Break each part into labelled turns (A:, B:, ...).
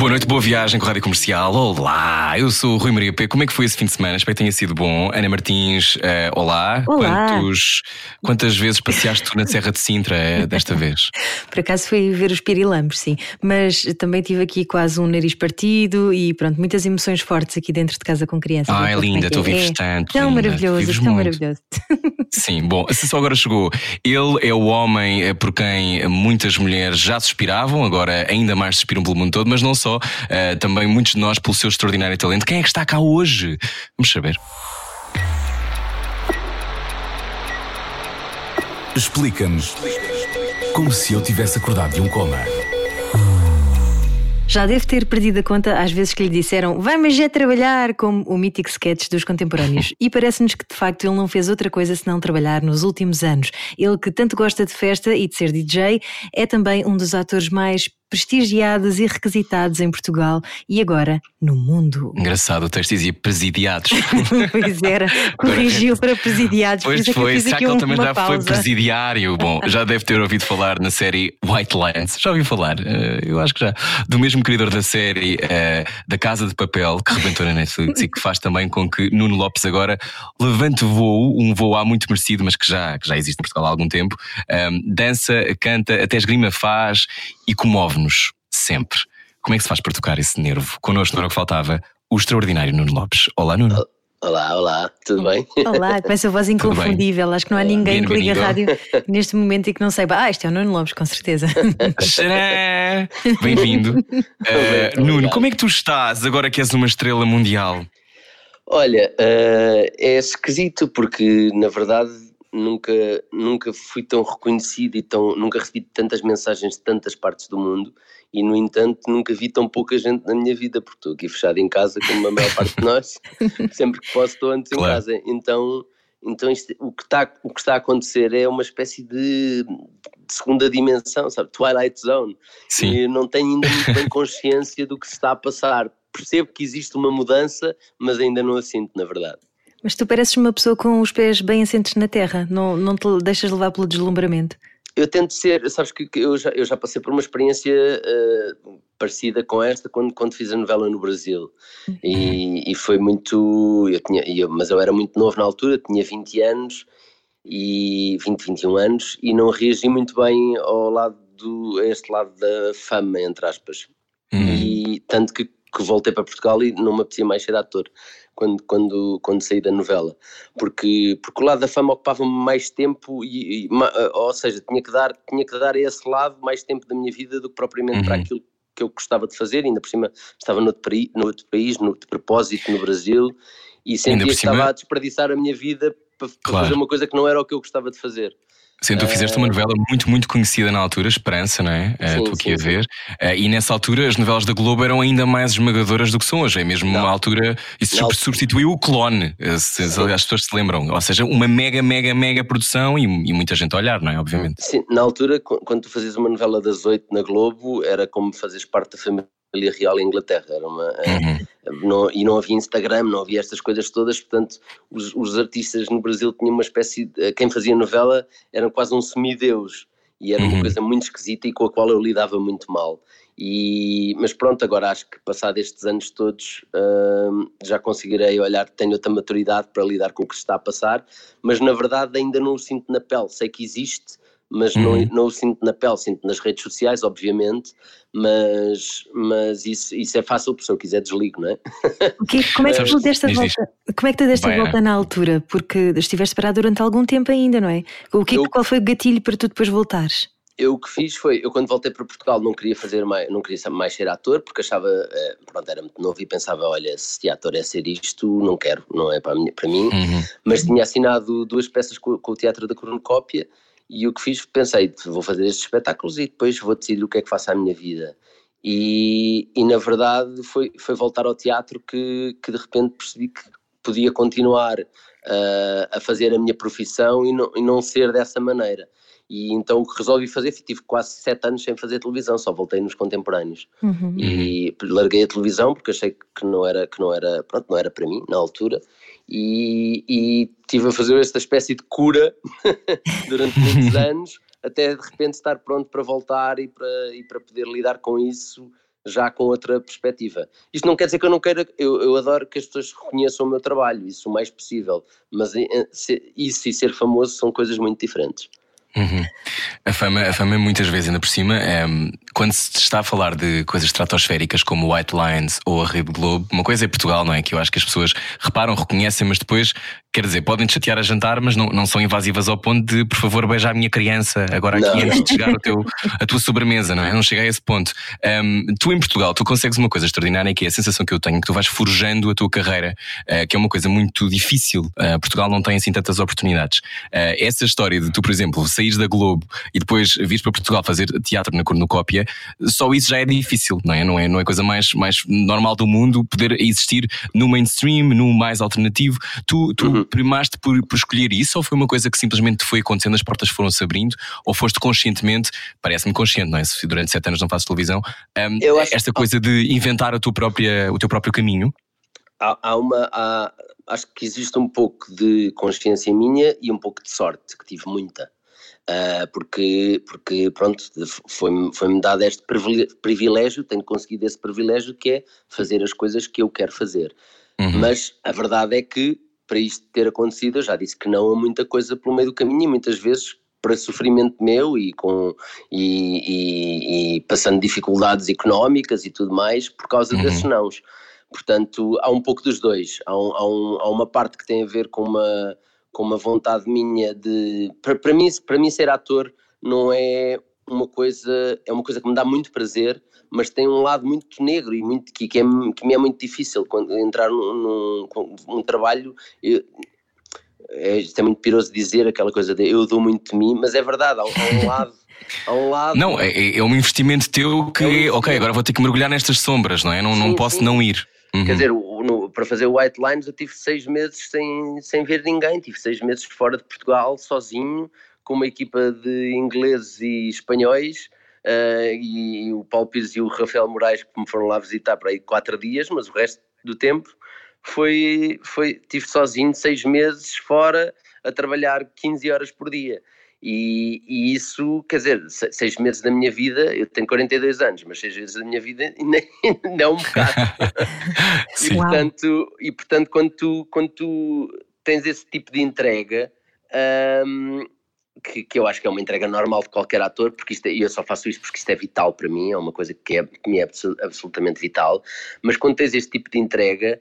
A: Boa noite, boa viagem com a Rádio Comercial. Olá, eu sou o Rui Maria P. Como é que foi esse fim de semana? Espero que tenha sido bom. Ana Martins, eh, olá.
B: Olá.
A: Quantos, quantas vezes passeaste tu na Serra de Sintra eh, desta vez?
B: Por acaso fui ver os pirilampos, sim. Mas também tive aqui quase um nariz partido e pronto, muitas emoções fortes aqui dentro de casa com crianças.
A: Ah, é
B: como
A: linda,
B: que
A: tu vives
B: é?
A: tanto,
B: Tão
A: linda,
B: maravilhoso, tão
A: muito.
B: maravilhoso.
A: Sim, bom, se só agora chegou. Ele é o homem eh, por quem muitas mulheres já suspiravam, agora ainda mais suspiram pelo mundo todo, mas não só, eh, também muitos de nós pelo seu extraordinário talento. Quem é que está cá hoje? Vamos saber.
C: Explica-nos como se eu tivesse acordado de um coma.
B: Já deve ter perdido a conta às vezes que lhe disseram vai mas é trabalhar, como o mítico sketch dos contemporâneos. E parece-nos que de facto ele não fez outra coisa senão trabalhar nos últimos anos. Ele que tanto gosta de festa e de ser DJ, é também um dos atores mais prestigiados e requisitados em Portugal e agora no mundo.
A: Engraçado, o texto dizia presidiados.
B: pois era, corrigiu para presidiados.
A: Pois
B: é
A: foi,
B: fiz
A: será que ele também já foi
B: pausa.
A: presidiário? Bom, já deve ter ouvido falar na série White Lines. Já ouviu falar? Eh, eu acho que já. Do mesmo criador da série eh, Da Casa de Papel, que rebentou na Netflix e que faz também com que Nuno Lopes agora levante voo, um voo há muito merecido, mas que já, que já existe em Portugal há algum tempo. Dança, canta, até esgrima faz e comove-nos sempre. Como é que se faz para tocar esse nervo? Connosco, na hora que faltava, o extraordinário Nuno Lopes. Olá, Nuno.
D: Olá, olá, tudo bem?
B: Olá, com essa voz inconfundível. Acho que não há ninguém que liga a rádio neste momento e que não saiba. Ah, isto é o Nuno Lopes, com certeza.
A: Bem-vindo.
D: Muito
A: Nuno,
D: obrigado.
A: como é que tu estás agora que és uma estrela mundial?
D: Olha, eh, é esquisito porque na verdade nunca, nunca fui tão reconhecido e tão, nunca recebi tantas mensagens de tantas partes do mundo e no entanto nunca vi tão pouca gente na minha vida porque estou aqui fechado em casa como a maior parte de nós, sempre que posso estou antes em
A: Claro.
D: casa, então, então isto- o, que está, o que está a acontecer é uma espécie de, de segunda dimensão, sabe, Twilight Zone,
A: Sim.
D: e não tenho ainda muito bem consciência do que se está a passar. Percebo que existe uma mudança, mas ainda não a sinto, na verdade.
B: Mas tu pareces uma pessoa com os pés bem assentes na terra, não, não te deixas levar pelo deslumbramento.
D: Eu tento ser, sabes que eu já, eu já passei por uma experiência eh, parecida com esta quando, quando fiz a novela no Brasil. E, e foi muito. Eu tinha, eu- mas eu era muito novo na altura, tinha 20 anos, e 20, 21 anos, e não reagi muito bem ao lado do, a este lado da fama, entre aspas.
A: Hum.
D: e tanto que, que voltei para Portugal e não me apetecia mais ser ator quando, quando, quando saí da novela porque, porque o lado da fama ocupava-me mais tempo e, e ma- ou seja, tinha que, dar, tinha que dar a esse lado mais tempo da minha vida do que propriamente para
A: Uhum.
D: aquilo que eu gostava de fazer, ainda por cima estava noutro, paí- noutro país, no, propósito no Brasil e sentia que estava a desperdiçar a minha vida para, para
A: Claro.
D: fazer uma coisa que não era o que eu gostava de fazer
A: Sendo tu fizeste uma novela muito, muito conhecida na altura, Esperança, não é? Eh,
D: Sim,
A: Estou aqui a
D: sim,
A: ver. Eh, e nessa altura as novelas da Globo eram ainda mais esmagadoras do que são hoje. É mesmo
D: Não.
A: uma altura. Isso
D: altura-
A: substituiu o clone, eh, se, se
D: Sim.
A: as pessoas se lembram. Ou seja, uma mega, mega, mega produção e, e muita gente a olhar, não é? Obviamente.
D: Sim, na altura, qu- quando tu fazias uma novela das oito na Globo, era como fazeres parte da família real em Inglaterra. Era uma, eh,
A: Uhum.
D: não- e não havia Instagram, não havia estas coisas todas, portanto, os, os artistas no Brasil tinham uma espécie de. Quem fazia novela era quase um semideus. E era
A: Uhum.
D: uma coisa muito esquisita e com a qual eu lidava muito mal. E, mas pronto, agora acho que passado estes anos todos hum, já conseguirei olhar, tenho outra maturidade para lidar com o que se está a passar, mas na verdade ainda não o sinto na pele. Sei que existe, mas não,
A: Uhum.
D: não o sinto na pele, sinto nas redes sociais, obviamente, mas, mas isso, isso é fácil, porque se eu quiser desligo, não é?
B: O que- como é que tu deste a
A: diz, diz.
B: volta? Como é que tu deste
A: Bem,
B: volta na altura? Porque estiveste parado durante algum tempo ainda, não é? O que,
D: Eu-
B: Qual foi o gatilho para tu depois voltares?
D: Eu o que fiz foi, eu quando voltei para Portugal não queria fazer mais, não queria ser- mais ser ator, porque achava, eh, pronto, era muito novo e pensava, olha, se ator é ser isto, não quero, não é para, mim- para mim,
A: Uhum.
D: mas tinha assinado duas peças com, com o Teatro da Cornucópia e o que fiz, pensei, vou fazer estes espetáculos e depois vou decidir o que é que faço à minha vida. E, e na verdade foi, foi voltar ao teatro que, que de repente percebi que podia continuar uh, a fazer a minha profissão e não, e não ser dessa maneira. E então o que resolvi fazer, tive quase sete anos sem fazer televisão, só voltei nos contemporâneos. Uhum. E larguei a televisão porque achei que não era, que não era, pronto, não era para mim na altura. E, e tive a fazer esta espécie de cura durante muitos anos, até de repente estar pronto para voltar e para, e para poder lidar com isso já com outra perspectiva. Isto não quer dizer que eu não queira, eu, eu adoro que as pessoas reconheçam o meu trabalho, isso o mais possível, mas eh, isso e ser famoso são coisas muito diferentes.
A: Uhum. A, fama, a fama, muitas vezes, ainda por cima, é, quando se está a falar de coisas estratosféricas como White Lines ou a Rede Globo, uma coisa é Portugal, não é? Que eu acho que as pessoas reparam, reconhecem, mas depois, quer dizer, podem te chatear a jantar, mas não, não são invasivas ao ponto de, por favor, beijar a minha criança agora aqui não. antes de chegar teu, a tua sobremesa, não é? Não chega a esse ponto. Um, tu, em Portugal, tu consegues uma coisa extraordinária que é a sensação que eu tenho, que tu vais forjando a tua carreira, uh, que é uma coisa muito difícil. Uh, Portugal não tem assim tantas oportunidades. Uh, essa história de tu, por exemplo, saís da Globo e depois vires para Portugal fazer teatro na cornucópia, só isso já é difícil, não é? Não é, não é coisa mais, mais normal do mundo poder existir no mainstream, no mais alternativo. Tu, tu uhum. primaste por, por escolher isso ou foi uma coisa que simplesmente foi acontecendo, as portas foram se abrindo ou foste conscientemente, parece-me consciente, não é? Se durante sete anos não fazes televisão, um, acho... esta coisa de inventar a tua própria, o teu próprio caminho?
D: Há, há uma. Há, acho que existe um pouco de consciência minha e um pouco de sorte, que tive muita. Uh, porque, porque pronto, foi-me foi dado este privilégio, tenho conseguido esse privilégio que é fazer as coisas que eu quero fazer. Uhum. Mas a verdade é que para isto ter acontecido, eu já disse que não há muita coisa pelo meio do caminho e muitas vezes para sofrimento meu e, com, e, e, e passando dificuldades económicas e tudo mais por causa uhum. desses nãos. Portanto, há um pouco dos dois. Há, um, há, um, há uma parte que tem a ver com uma com uma vontade minha de. Para, para, mim, para mim, ser ator não é uma coisa. É uma coisa que me dá muito prazer, mas tem um lado muito negro e muito, que, que, é, que me é muito difícil quando entrar num, num, num trabalho. Eu, é, isto é muito piroso dizer aquela coisa de eu dou muito de mim, mas é verdade, há, há um lado. Há um lado.
A: Não, é, é um investimento teu que, é um investimento. ok, agora vou ter que mergulhar nestas sombras, não é? Não, sim, não posso sim. não ir.
D: Uhum. Quer dizer, no, para fazer o White Lines eu tive seis meses sem, sem ver ninguém, tive seis meses fora de Portugal, sozinho, com uma equipa de ingleses e espanhóis, uh, e o Paulo Pires e o Rafael Moraes que me foram lá visitar para aí quatro dias, mas o resto do tempo foi, foi tive sozinho seis meses fora a trabalhar 15 horas por dia. E, e, isso, quer dizer, seis meses da minha vida, eu tenho 42 anos, mas seis meses da minha vida ainda, é um bocado. e, portanto, e portanto, quando tu, quando tu tens esse tipo de entrega, que, que, eu acho que é uma entrega normal de qualquer ator, porque isto é, eu só faço isto porque isto é vital para mim, é uma coisa que, é, que me é absolutamente vital, mas quando tens este tipo de entrega.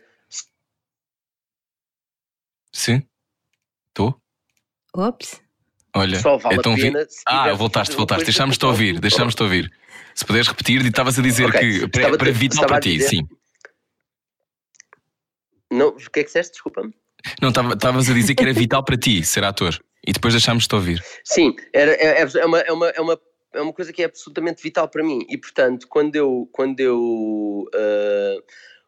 A: Sim, estou.
B: Ops.
A: Olha, só vale então a pena. Vi... Ah, voltaste, voltaste. Deixámos-te ouvir, deixámos-te ouvir. Se puderes repetir, estavas a dizer okay. que para, para vital para ti, dizer... sim.
D: Não, o que é que disseste? Desculpa-me.
A: Não, estavas a dizer que era vital para ti ser ator e depois deixámos-te ouvir.
D: Sim, era, é, é, uma, é, uma, é, uma, é uma coisa que é absolutamente vital para mim e, portanto, quando eu, quando eu, uh,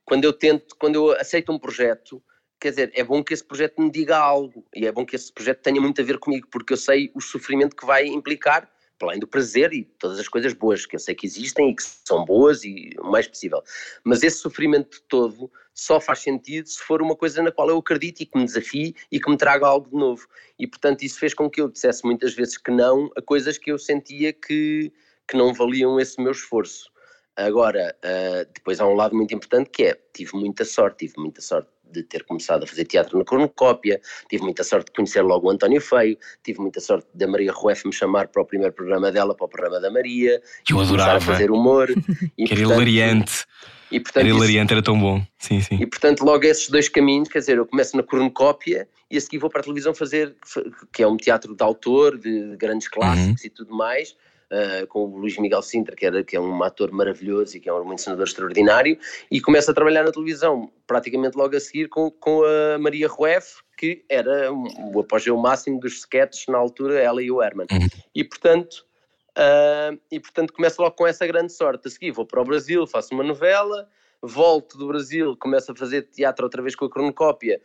D: quando eu tento, quando eu aceito um projeto, quer dizer, é bom que esse projeto me diga algo e é bom que esse projeto tenha muito a ver comigo, porque eu sei o sofrimento que vai implicar, para além do prazer e todas as coisas boas que eu sei que existem e que são boas e o mais possível. Mas esse sofrimento todo só faz sentido se for uma coisa na qual eu acredito e que me desafie e que me traga algo de novo. E portanto isso fez com que eu dissesse muitas vezes que não a coisas que eu sentia que, que não valiam esse meu esforço. Agora, uh, depois há um lado muito importante que é, tive muita sorte, tive muita sorte de ter começado a fazer teatro na cornucópia, tive muita sorte de conhecer logo o António Feio, tive muita sorte da Maria Rueff me chamar para o primeiro programa dela, para o programa da Maria,
A: eu adorava.
D: a fazer humor.
A: e, que era hilariante. E, portanto, era hilariante, era tão bom. Sim, sim.
D: E portanto, logo esses dois caminhos, quer dizer, eu começo na cornucópia e a seguir vou para a televisão fazer, que é um teatro de autor, de grandes clássicos uhum. e tudo mais, uh, com o Luís Miguel Sintra, que, era, que é um ator maravilhoso e que é um ensinador extraordinário, e começa a trabalhar na televisão praticamente logo a seguir com, com a Maria Rueff, que era o apogeu máximo dos sketches na altura, ela e o Herman. Uhum. E portanto. E portanto começo logo com essa grande sorte. A seguir vou para o Brasil, faço uma novela, volto do Brasil, começo a fazer teatro outra vez com a cronocópia,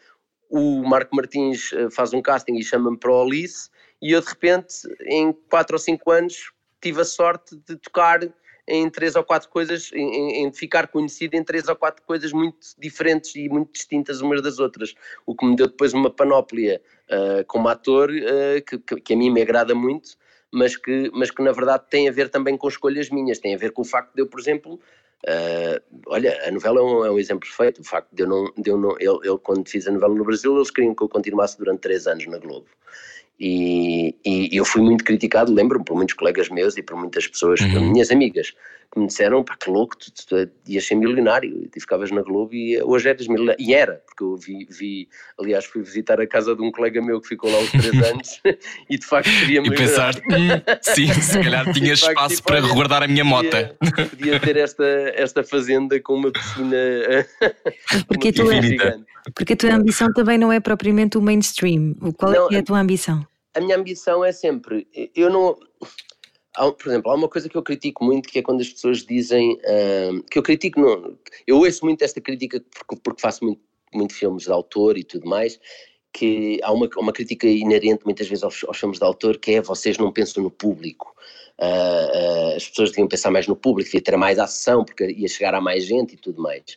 D: o Marco Martins eh, faz um casting e chama-me para o Alice, e eu de repente, em 4 ou 5 anos, tive a sorte de tocar em três ou quatro coisas, em, em, ficar conhecido em três ou quatro coisas muito diferentes e muito distintas umas das outras, o que me deu depois uma panóplia uh, como ator uh, que, que, a mim me agrada muito, mas que, mas que na verdade tem a ver também com escolhas minhas, tem a ver com o facto de eu, por exemplo, uh, olha, a novela é um, é um, exemplo perfeito, o facto de eu não, de eu não ele, ele, quando fiz a novela no Brasil, eles queriam que eu continuasse durante três anos na Globo. E, e, eu fui muito criticado, lembro-me, por muitos colegas meus e por muitas pessoas, uhum. minhas amigas, que me disseram, pá, que louco, tu, tu, tu ias ser milionário, e ficavas na Globo e hoje eras milionário. E era, porque eu vi, vi, aliás, fui visitar a casa de um colega meu que ficou lá uns três anos e de facto seria
A: milionário. E pensaste, hum, sim, se calhar tinha espaço tipo, para guardar a minha mota.
D: Podia, podia, ter esta, esta fazenda com uma piscina
B: porque, uma piscina gigante. Porque a tua ambição também não é propriamente o mainstream. Qual é não, é a tua ambição?
D: A minha ambição é sempre, eu não, por exemplo, há uma coisa que eu critico muito que é quando as pessoas dizem uh, que eu critico, não, eu ouço muito esta crítica porque, porque faço muito, muito filmes de autor e tudo mais, que há uma, uma crítica inerente muitas vezes aos, aos filmes de autor que é vocês não pensam no público. Uh, uh, as pessoas deviam pensar mais no público, devia ter mais ação porque ia chegar a mais gente e tudo mais.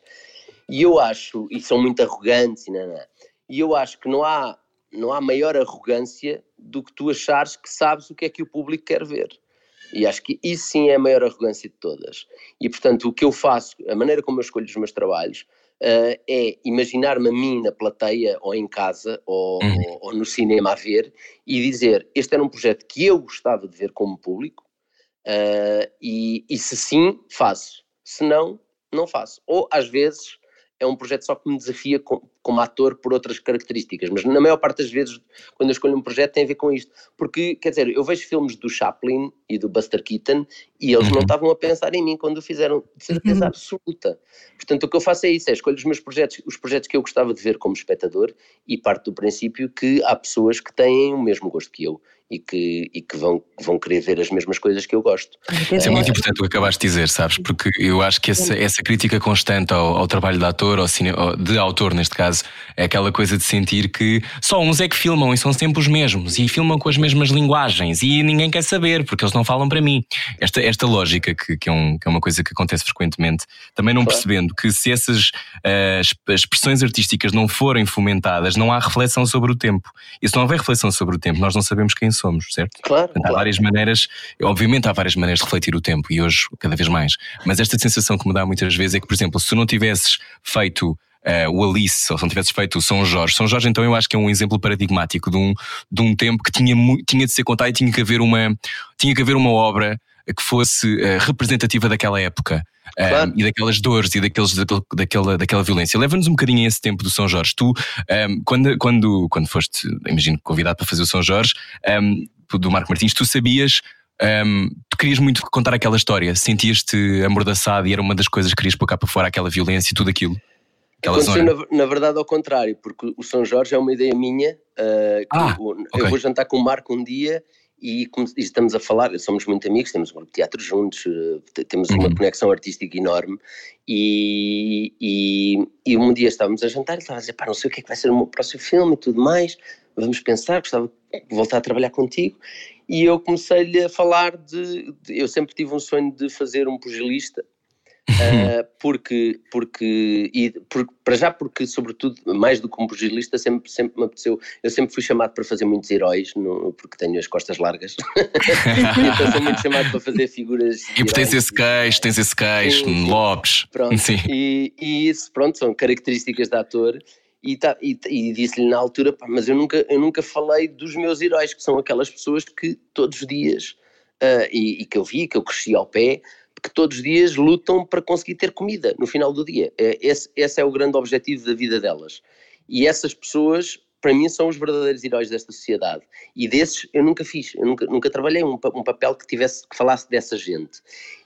D: E eu acho, e são muito arrogantes, e, não, não, e eu acho que não há, não há maior arrogância do que tu achares que sabes o que é que o público quer ver. E acho que isso sim é a maior arrogância de todas. E portanto, o que eu faço, a maneira como eu escolho os meus trabalhos, uh, é imaginar-me a mim na plateia, ou em casa, ou, uhum. ou, ou, no cinema a ver, e dizer: este era um projeto que eu gostava de ver como público, uh, e, e se sim, faço. Se não, não faço. Ou às vezes é um projeto só que me desafia como ator por outras características, mas na maior parte das vezes, quando eu escolho um projeto, tem a ver com isto. Porque, quer dizer, eu vejo filmes do Chaplin e do Buster Keaton e eles uhum. não estavam a pensar em mim quando o fizeram, de certeza uhum. absoluta. Portanto, o que eu faço é isso: é escolho os meus projetos, os projetos que eu gostava de ver como espectador e parto do princípio que há pessoas que têm o mesmo gosto que eu e que, e que vão, vão querer ver as mesmas coisas que eu gosto.
A: Isso é muito importante o que acabaste de dizer, sabes? Porque eu acho que essa, essa crítica constante ao, ao trabalho de ator, ao cine, de autor neste caso, é aquela coisa de sentir que só uns é que filmam e são sempre os mesmos e filmam com as mesmas linguagens e ninguém quer saber porque eles não falam para mim. Esta, esta lógica, que, que, é um, que é uma coisa que acontece frequentemente, também não claro. percebendo que se essas uh, expressões artísticas não forem fomentadas, não há reflexão sobre o tempo. E se não houver reflexão sobre o tempo, nós não sabemos quem somos, certo?
D: Claro. Portanto,
A: há várias maneiras, obviamente há várias maneiras de refletir o tempo e hoje cada vez mais. Mas esta sensação que me dá muitas vezes é que, por exemplo, se tu não tivesses feito Uh, o Alice, ou se não tivesses feito o São Jorge. São Jorge, então, eu acho que é um exemplo paradigmático de um, de um tempo que tinha, tinha de ser contado e tinha que haver uma, tinha que haver uma obra que fosse uh, representativa daquela época. Claro. Um, e daquelas dores e daqueles, daquela, daquela violência. Leva-nos um bocadinho a esse tempo do São Jorge. Tu, um, quando, quando, quando foste, imagino, convidado para fazer o São Jorge, um, do Marco Martins, tu sabias um, tu querias muito contar aquela história, sentias-te amordaçado e era uma das coisas que querias pôr cá para fora aquela violência e tudo aquilo.
D: Aconteceu na, na, verdade ao contrário, porque o São Jorge é uma ideia minha. Uh, ah, eu, okay. eu, vou jantar com o Marco um dia e, e, estamos a falar, somos muito amigos, temos um grupo de teatro juntos, uh, temos uma uhum. conexão artística enorme. E, e, e, um dia estávamos a jantar e estava a dizer: pá, não sei o que é que vai ser o meu próximo filme e tudo mais, vamos pensar, gostava de voltar a trabalhar contigo. E eu comecei-lhe a falar de, de. Eu sempre tive um sonho de fazer um pugilista Uh, porque, porque, e para já porque, sobretudo, mais do que um pugilista, sempre, sempre me apeteceu, eu sempre fui chamado para fazer muitos heróis, no, porque tenho as costas largas, então sou muito chamado para fazer figuras.
A: E porque tens esse queixo, tens esse queixo, sim, Lopes.
D: Pronto, sim. E, e isso, pronto, são características de ator. E, tá, e, e disse-lhe na altura, pá, mas eu nunca, eu nunca falei dos meus heróis, que são aquelas pessoas que todos os dias, uh, e, e que eu vi, que eu cresci ao pé, que todos os dias lutam para conseguir ter comida no final do dia. É, esse, esse é o grande objetivo da vida delas. E essas pessoas, para mim, são os verdadeiros heróis desta sociedade. E desses eu nunca fiz, eu nunca, nunca trabalhei um, um papel que tivesse que falasse dessa gente.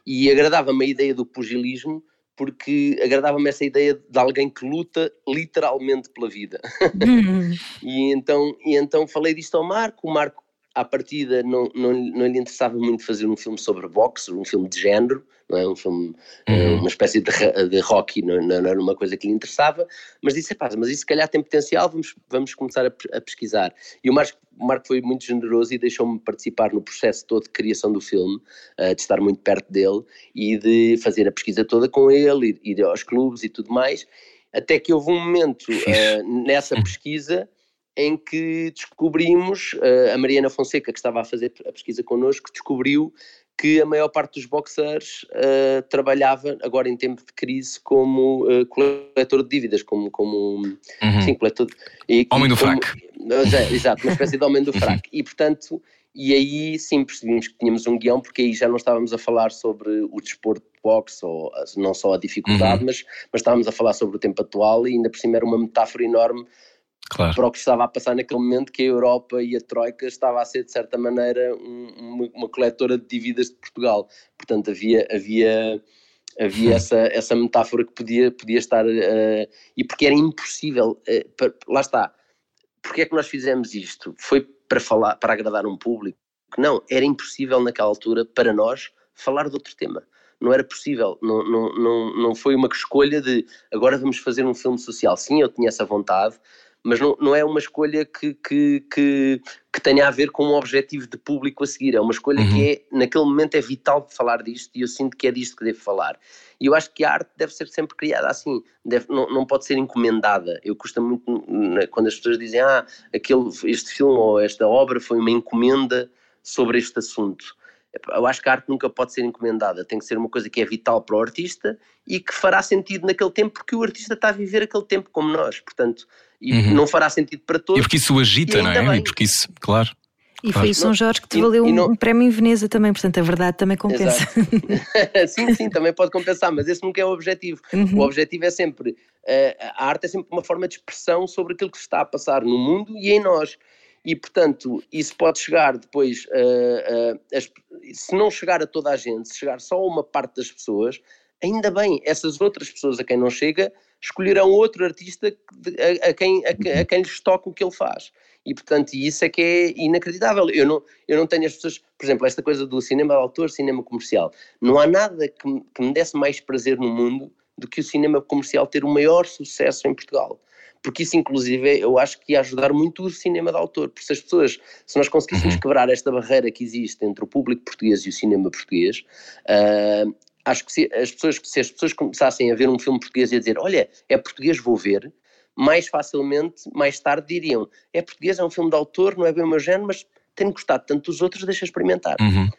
D: E agradava-me a ideia do pugilismo porque agradava-me essa ideia de alguém que luta literalmente pela vida. Uhum. e, então, e então falei disto ao Marco, o Marco à partida não, não, não lhe interessava muito fazer um filme sobre boxe, um filme de género, não é? Um filme, eh, uhum. uma espécie de, de rock, não, não, era uma coisa que lhe interessava, mas disse, mas isso se calhar tem potencial, vamos, vamos começar a, a pesquisar. E o Marco, o Marco foi muito generoso e deixou-me participar no processo todo de criação do filme, uh, de estar muito perto dele e de fazer a pesquisa toda com ele, ir, ir aos clubes e tudo mais, até que houve um momento uh, nessa pesquisa em que descobrimos, uh, a Mariana Fonseca, que estava a fazer a pesquisa connosco, descobriu que a maior parte dos boxers uh, trabalhava, agora em tempo de crise, como uh, coletor de dívidas, como, como
A: uhum. sim, coletor de, e, Homem do como, fraco.
D: É, exato, uma espécie de homem do fraco. E portanto, e aí sim percebemos que tínhamos um guião, porque aí já não estávamos a falar sobre o desporto de boxe, ou não só a dificuldade, uhum. mas, mas estávamos a falar sobre o tempo atual e ainda por cima era uma metáfora enorme claro. para o que estava a passar naquele momento, que a Europa e a Troika estava a ser, de certa maneira, um, uma, uma, coletora de dívidas de Portugal. Portanto, havia, havia, havia hum. essa, essa metáfora que podia, podia estar. Uh, e porque era impossível. Uh, para, lá está. Porque é que nós fizemos isto? Foi para falar, para agradar um público? Não, era impossível naquela altura para nós falar de outro tema não era possível, não, não, não, não foi uma escolha de agora vamos fazer um filme social. Sim, eu tinha essa vontade, mas não, não é uma escolha que, que, que, que, tenha a ver com um objetivo de público a seguir, é uma escolha uhum. que é, naquele momento é vital falar disto e eu sinto que é disto que devo falar. E eu acho que a arte deve ser sempre criada assim, deve, não, não pode ser encomendada. Eu custa muito quando as pessoas dizem, ah, aquele, este filme ou esta obra foi uma encomenda sobre este assunto eu acho que a arte nunca pode ser encomendada, tem que ser uma coisa que é vital para o artista e que fará sentido naquele tempo, porque o artista está a viver aquele tempo como nós, portanto, e uhum. não fará sentido para todos.
A: E porque isso o agita, não é? Bem. E porque isso, claro.
B: E claro. foi o São Jorge que te valeu não... um prémio em Veneza também, portanto a verdade também compensa.
D: sim, sim, também pode compensar, mas esse nunca é o objetivo. Uhum. O objetivo é sempre, uh, a arte é sempre uma forma de expressão sobre aquilo que se está a passar no mundo e em nós e portanto isso pode chegar depois, uh, uh, se não chegar a toda a gente, se chegar só a uma parte das pessoas, ainda bem, essas outras pessoas a quem não chega escolherão outro artista a, a quem, a, a, quem lhes toca o que ele faz. E portanto isso é que é inacreditável. Eu não, eu não tenho as pessoas, por exemplo, esta coisa do cinema de autor, cinema comercial. Não há nada que, que me desse mais prazer no mundo do que o cinema comercial ter o maior sucesso em Portugal porque isso inclusive eu acho que ia ajudar muito o cinema de autor, porque se as pessoas, se nós conseguíssemos uhum. quebrar esta barreira que existe entre o público português e o cinema português, uh, acho que se as, pessoas, se as pessoas começassem a ver um filme português e a dizer, olha, é português, vou ver, mais facilmente, mais tarde diriam, é português, é um filme de autor, não é bem o meu género, mas tenho gostado tanto dos outros, deixa experimentar. Uhum.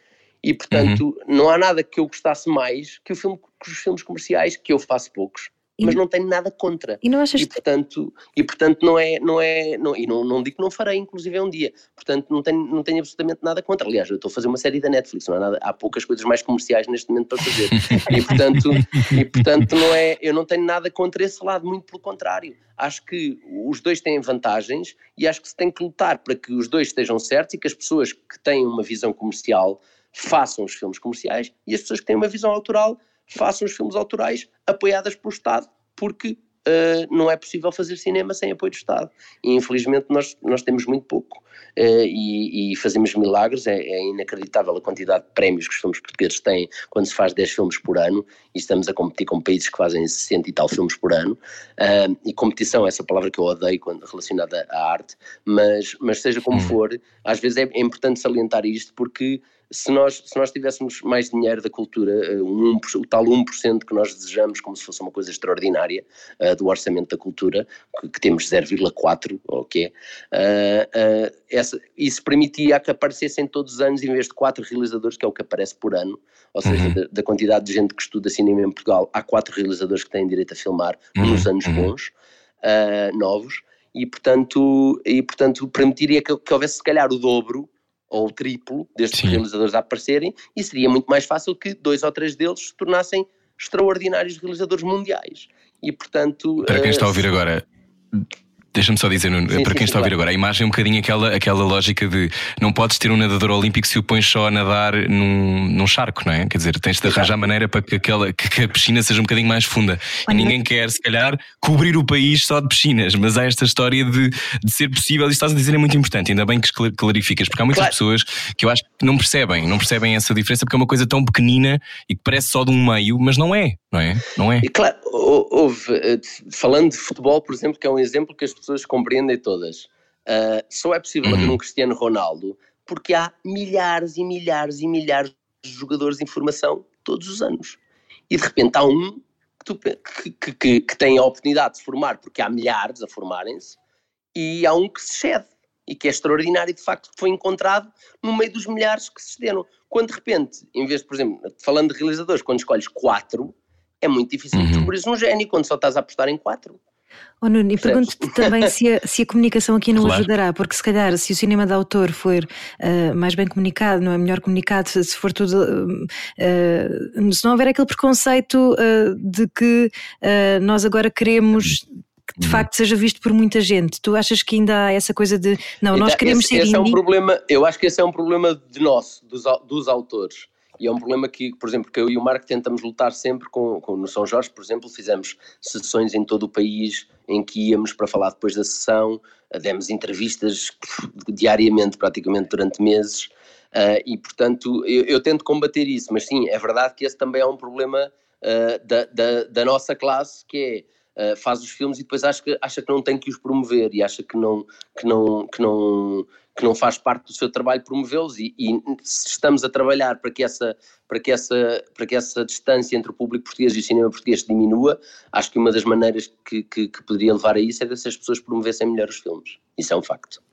D: E portanto, uhum. não há nada que eu gostasse mais que, o filme, que os filmes comerciais, que eu faço poucos, mas não tenho nada contra.
B: E não achas
D: e, portanto, e portanto não é, não é, não, e não, não digo que não farei, inclusive é um dia. Portanto, não tenho, não tenho absolutamente nada contra. Aliás, eu estou a fazer uma série da Netflix, não há nada, há poucas coisas mais comerciais neste momento para fazer. e portanto, e portanto não é, eu não tenho nada contra esse lado, muito pelo contrário. Acho que os dois têm vantagens e acho que se tem que lutar para que os dois estejam certos e que as pessoas que têm uma visão comercial façam os filmes comerciais e as pessoas que têm uma visão autoral façam os filmes autorais apoiadas pelo Estado, porque uh, não é possível fazer cinema sem apoio do Estado. E infelizmente nós, nós temos muito pouco. Uh, e, e, fazemos milagres, é, é, inacreditável a quantidade de prémios que os filmes portugueses têm quando se faz 10 filmes por ano e estamos a competir com países que fazem 60 e tal filmes por ano. Uh, e competição é essa palavra que eu odeio quando relacionada à arte, mas, mas seja como for, às vezes é, é importante salientar isto porque se nós, se nós tivéssemos mais dinheiro da cultura, eh, um, o tal 1% que nós desejamos como se fosse uma coisa extraordinária uh, do orçamento da cultura, que, que temos 0,4, ok, uh, uh, essa, isso permitia que aparecessem todos os anos, em vez de quatro realizadores, que é o que aparece por ano, ou seja, uhum. da, da, quantidade de gente que estuda cinema em Portugal, há quatro realizadores que têm direito a filmar uhum. nos anos uhum. bons, novos, e portanto, e portanto permitiria que, que houvesse se calhar o dobro ou o triplo destes Sim. realizadores a aparecerem e seria muito mais fácil que dois ou três deles se tornassem extraordinários realizadores mundiais. E portanto.
A: Para quem está a ouvir agora, Deixa-me só dizer, Nuno,
D: Sim,
A: para
D: sim,
A: quem está a ouvir agora, a imagem é um bocadinho aquela, aquela lógica de não podes ter um nadador olímpico se o pões só a nadar num, num charco, não é? Quer dizer, tens de arranjar maneira para que, aquela, que, a piscina seja um bocadinho mais funda. E ninguém quer, se calhar, cobrir o país só de piscinas, mas há esta história de, de ser possível, e estás a dizer é muito importante, ainda bem que clarificas, porque há muitas
D: Claro.
A: pessoas que eu acho que não percebem, não percebem essa diferença porque é uma coisa tão pequenina e que parece só de um meio, mas não é, não é? Não é?
D: E claro, hou- houve, eh, falando de futebol, por exemplo, que é um exemplo que as pessoas compreendem todas, ah, só é possível
A: Uhum.
D: haver um Cristiano Ronaldo porque há milhares e milhares e milhares de jogadores de informação todos os anos. E de repente há um que, tu que, que- que- tem a oportunidade de se formar, porque há milhares a formarem-se, e há um que se excede e que é extraordinário, de facto, que foi encontrado no meio dos milhares que se excederam. Quando de repente, em vez de, por exemplo, falando de realizadores, quando escolhes quatro, é muito difícil
A: Uhum.
D: descobrir um gênio quando só estás a apostar em quatro.
B: Oh, Nuno, e pergunto-te também se a, se a comunicação aqui não
A: Claro.
B: ajudará, porque se calhar se o cinema de autor for ah, mais bem comunicado, não é melhor comunicado, se for tudo. ah, se não houver aquele preconceito ah, de que nós agora queremos que de
A: Uhum.
B: facto seja visto por muita gente, tu achas que ainda há essa coisa de não, nós
D: Então,
B: queremos
D: esse,
B: ser
D: esse é um
B: indie?
D: problema, eu acho que esse é um problema de nós, dos, dos autores. E é um problema que, por exemplo, que eu e o Marco tentamos lutar sempre com, com no São Jorge, por exemplo, fizemos sessões em todo o país em que íamos para falar depois da sessão, eh, demos entrevistas diariamente, praticamente durante meses, eh, e portanto eu, eu tento combater isso, mas sim, é verdade que esse também é um problema eh, da, da, da nossa classe, que é Uh, faz os filmes e depois acha que, acha que não tem que os promover e acha que não, que não, que não, que não faz parte do seu trabalho promovê-los e, e se estamos a trabalhar para que, essa, para, que essa, para que essa distância entre o público português e o cinema português diminua, acho que uma das maneiras que, que, que poderia levar a isso é se as pessoas promovessem melhor os filmes. Isso é um facto.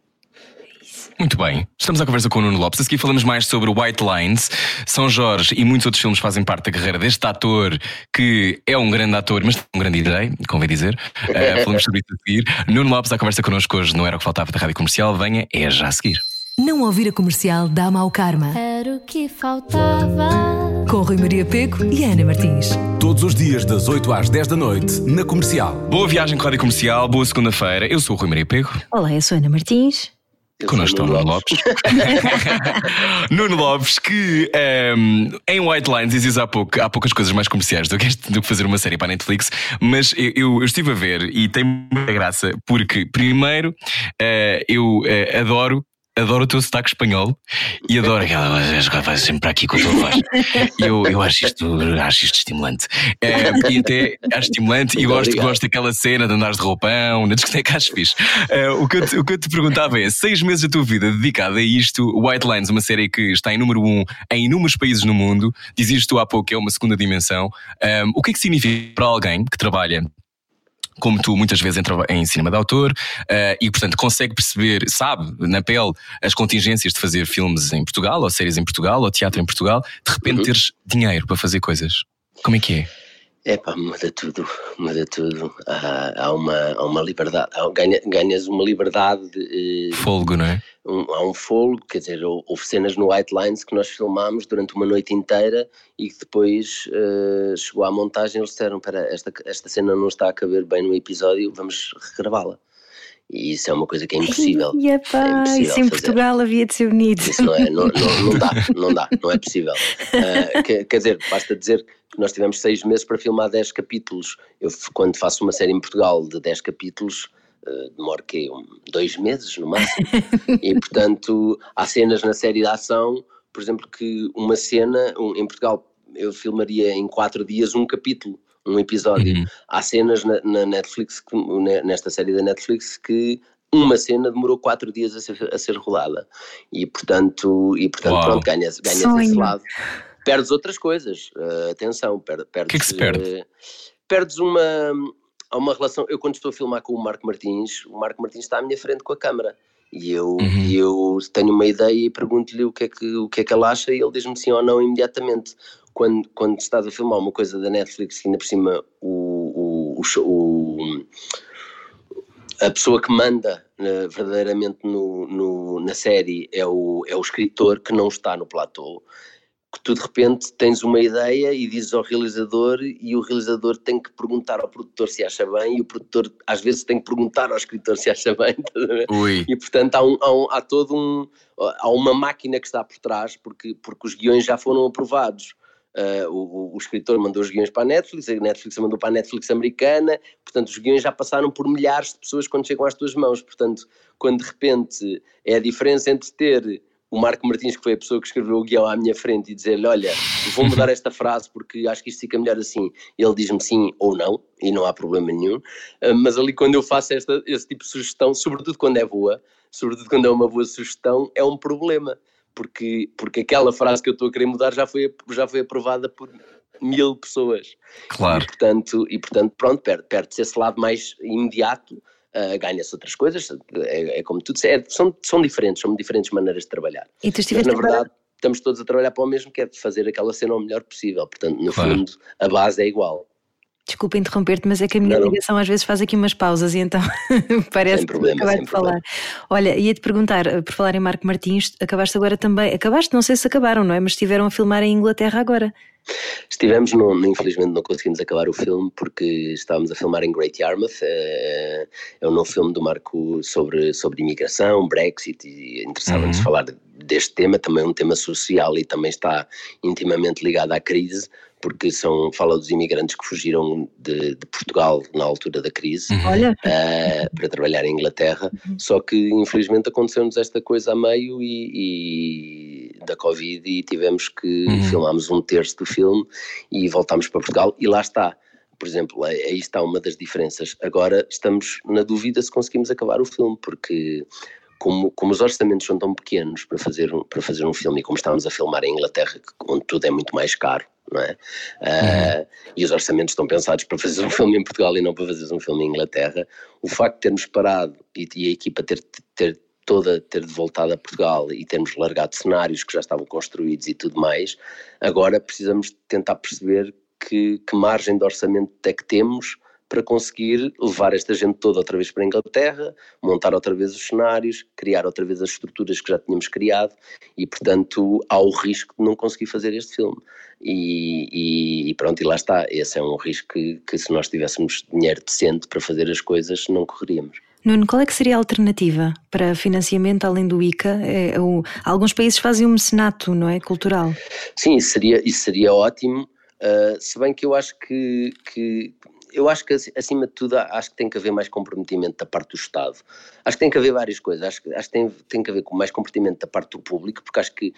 A: Muito bem, estamos à conversa com o Nuno Lopes. A seguir falamos mais sobre White Lines. São Jorge e muitos outros filmes fazem parte da carreira deste ator, que é um grande ator, mas um grande DJ, convém dizer. Uh, falamos sobre isso a seguir. Nuno Lopes à conversa connosco hoje não era o que faltava da Rádio Comercial. Venha, é já a seguir.
E: Não ouvir a comercial dá mau karma.
F: Era o que faltava.
E: Com Rui Maria Peco e Ana Martins.
C: Todos os dias, das 8 às 10 da noite, na comercial.
A: Boa viagem com a Rádio Comercial, boa segunda-feira. Eu sou o Rui Maria Pego.
B: Olá, eu sou a Ana Martins.
A: Connosco
D: Nuno
A: Lopes. Nuno Lopes, que ehm, em White Lines dizes há pouco, há poucas coisas mais comerciais do que, este- do que fazer uma série para a Netflix, mas eu, eu- eu estive a ver e tem muita graça, porque primeiro eh, eu eh, adoro. Adoro o teu sotaque espanhol e adoro aquela faz sempre para aqui com a tua voz. Eu, eu acho, isto, acho isto estimulante. Eh, e até acho estimulante e
D: Muito
A: gosto,
D: obrigado.
A: gosto daquela cena de andares de roupão, na discoteca, acho fixe. Eh, o, que eu te, o que eu te perguntava é: seis meses da tua vida dedicada a isto, White Lines, uma série que está em número um em inúmeros países no mundo, dizias tu há pouco que é uma segunda dimensão. Um, o que é que significa para alguém que trabalha como tu muitas vezes em, traba- em cinema de autor eh, e portanto consegue perceber, sabe na pele as contingências de fazer filmes em Portugal ou séries em Portugal ou teatro em Portugal, de repente
D: Uhum.
A: teres dinheiro para fazer coisas. Como é que é?
D: É pá, muda tudo, muda tudo. Há, há uma, há uma liberdade, há- ganha- ganhas uma liberdade, de, eh,
A: Folgo, não é?
D: um- há um folgo, quer dizer, hou- houve cenas no White Lines que nós filmámos durante uma noite inteira e que depois eh, chegou à montagem e eles disseram, espera, esta, esta cena não está a caber bem no episódio, vamos regravá-la. E isso é uma coisa que é impossível.
B: E epá,
D: É impossível
B: isso em
D: fazer.
B: Portugal havia de ser bonito.
D: Isso não, é, não, não, não dá, não dá, não é possível. Que- quer dizer, basta dizer que nós tivemos seis meses para filmar 10 capítulos. Eu, quando faço uma série em Portugal de 10 capítulos, ah, demoro que um, dois meses no máximo. e portanto, há cenas na série de ação, por exemplo, que uma cena um, em Portugal eu filmaria em quatro dias um capítulo. Um episódio.
A: Uhum.
D: Há cenas na, na Netflix, que- nesta série da Netflix, que uma cena demorou quatro dias a ser, a ser rodada. E portanto, e, portanto
A: Uau.
D: pronto, ganhas, ganhas esse lado. Perdes outras coisas, eh, atenção, per, perdes.
A: que é que se perde?
D: eh, perdes uma, há uma relação. Eu, quando estou a filmar com o Marco Martins, o Marco Martins está à minha frente com a câmara. E eu,
A: Uhum.
D: e eu tenho uma ideia e pergunto-lhe o que, é que, o que é que ele acha e ele diz-me sim ou não imediatamente. Quando, quando estás a filmar uma coisa da Netflix, que ainda por cima o, o, o, a pessoa que manda eh, verdadeiramente no, no- na série é o, é o escritor que não está no platô. que tu de repente tens uma ideia e dizes ao realizador e o realizador tem que perguntar ao produtor se acha bem e o produtor às vezes tem que perguntar ao escritor se acha bem e portanto há, um, há, um, há todo um há uma máquina que está por trás porque, porque os guiões já foram aprovados Uh, o, o, escritor mandou os guiões para a Netflix, a Netflix mandou para a Netflix americana, portanto os guiões já passaram por milhares de pessoas quando chegam às tuas mãos, portanto quando de repente é a diferença entre ter o Marco Martins, que foi a pessoa que escreveu o guião à minha frente, e dizer-lhe: Olha, vou mudar esta frase porque acho que isto fica melhor assim. Ele diz-me sim ou não, e não há problema nenhum. Uh, mas ali, quando eu faço esta, esse tipo de sugestão, sobretudo quando é boa, sobretudo quando é uma boa sugestão, é um problema. Porque, porque aquela frase que eu estou a querer mudar já foi, já foi aprovada por mil pessoas.
A: Claro.
D: E portanto, e, portanto pronto, perde-se perde esse lado mais imediato uh, ganha-se outras coisas, é, é como tudo, é, são, são diferentes, são diferentes maneiras de trabalhar.
B: E tu estiveste
D: Mas, na verdade, estamos todos a trabalhar para o mesmo, que é fazer aquela cena o melhor possível, portanto, no claro. fundo, a base é igual.
B: Desculpa interromper-te, mas é que a minha não, ligação às vezes faz aqui umas pausas e então parece
D: que acabaste
B: de falar.
D: Problema.
B: Olha, ia-te perguntar, eh, por falar em Marco Martins, acabaste agora também, acabaste, não sei se acabaram, não é? Mas estiveram a filmar em Inglaterra agora.
D: Estivemos, não, infelizmente não conseguimos acabar o filme porque estávamos a filmar em Great Yarmouth, é, é um novo filme do Marco sobre, sobre imigração, Brexit e interessava-nos uhum. falar deste tema, também um tema social e também está intimamente ligado à crise, porque são, fala dos imigrantes que fugiram de, de Portugal na altura da crise
B: uhum.
D: uh, para trabalhar em Inglaterra, uhum. só que infelizmente aconteceu-nos esta coisa a meio e, e da Covid e tivemos que uhum. filmámos um terço do filme e voltámos para Portugal e lá está. Por exemplo, aí está uma das diferenças. Agora estamos na dúvida se conseguimos acabar o filme, porque como, como os orçamentos são tão pequenos para fazer, para fazer um filme e como estávamos a filmar em Inglaterra, onde tudo é muito mais caro, não é? Uh, e os orçamentos estão pensados para fazer um filme em Portugal e não para fazer um filme em Inglaterra, o facto de termos parado e, e a equipa ter, ter toda ter voltado a Portugal e termos largado cenários que já estavam construídos e tudo mais, agora precisamos tentar perceber que, que margem de orçamento é que temos para conseguir levar esta gente toda outra vez para a Inglaterra, montar outra vez os cenários, criar outra vez as estruturas que já tínhamos criado e, portanto, há o risco de não conseguir fazer este filme. E, e pronto, e lá está. Esse é um risco que, que, se nós tivéssemos dinheiro decente para fazer as coisas, não correríamos.
B: Nuno, qual é que seria a alternativa para financiamento além do ICA? É, o, alguns países fazem um mecenato, não é? Cultural.
D: Sim, isso seria, isso seria ótimo. Uh, se bem que eu acho que, que eu acho que acima de tudo acho que tem que haver mais comprometimento da parte do Estado. Acho que tem que haver várias coisas. Acho, acho que tem, tem que haver com mais comprometimento da parte do público, porque acho que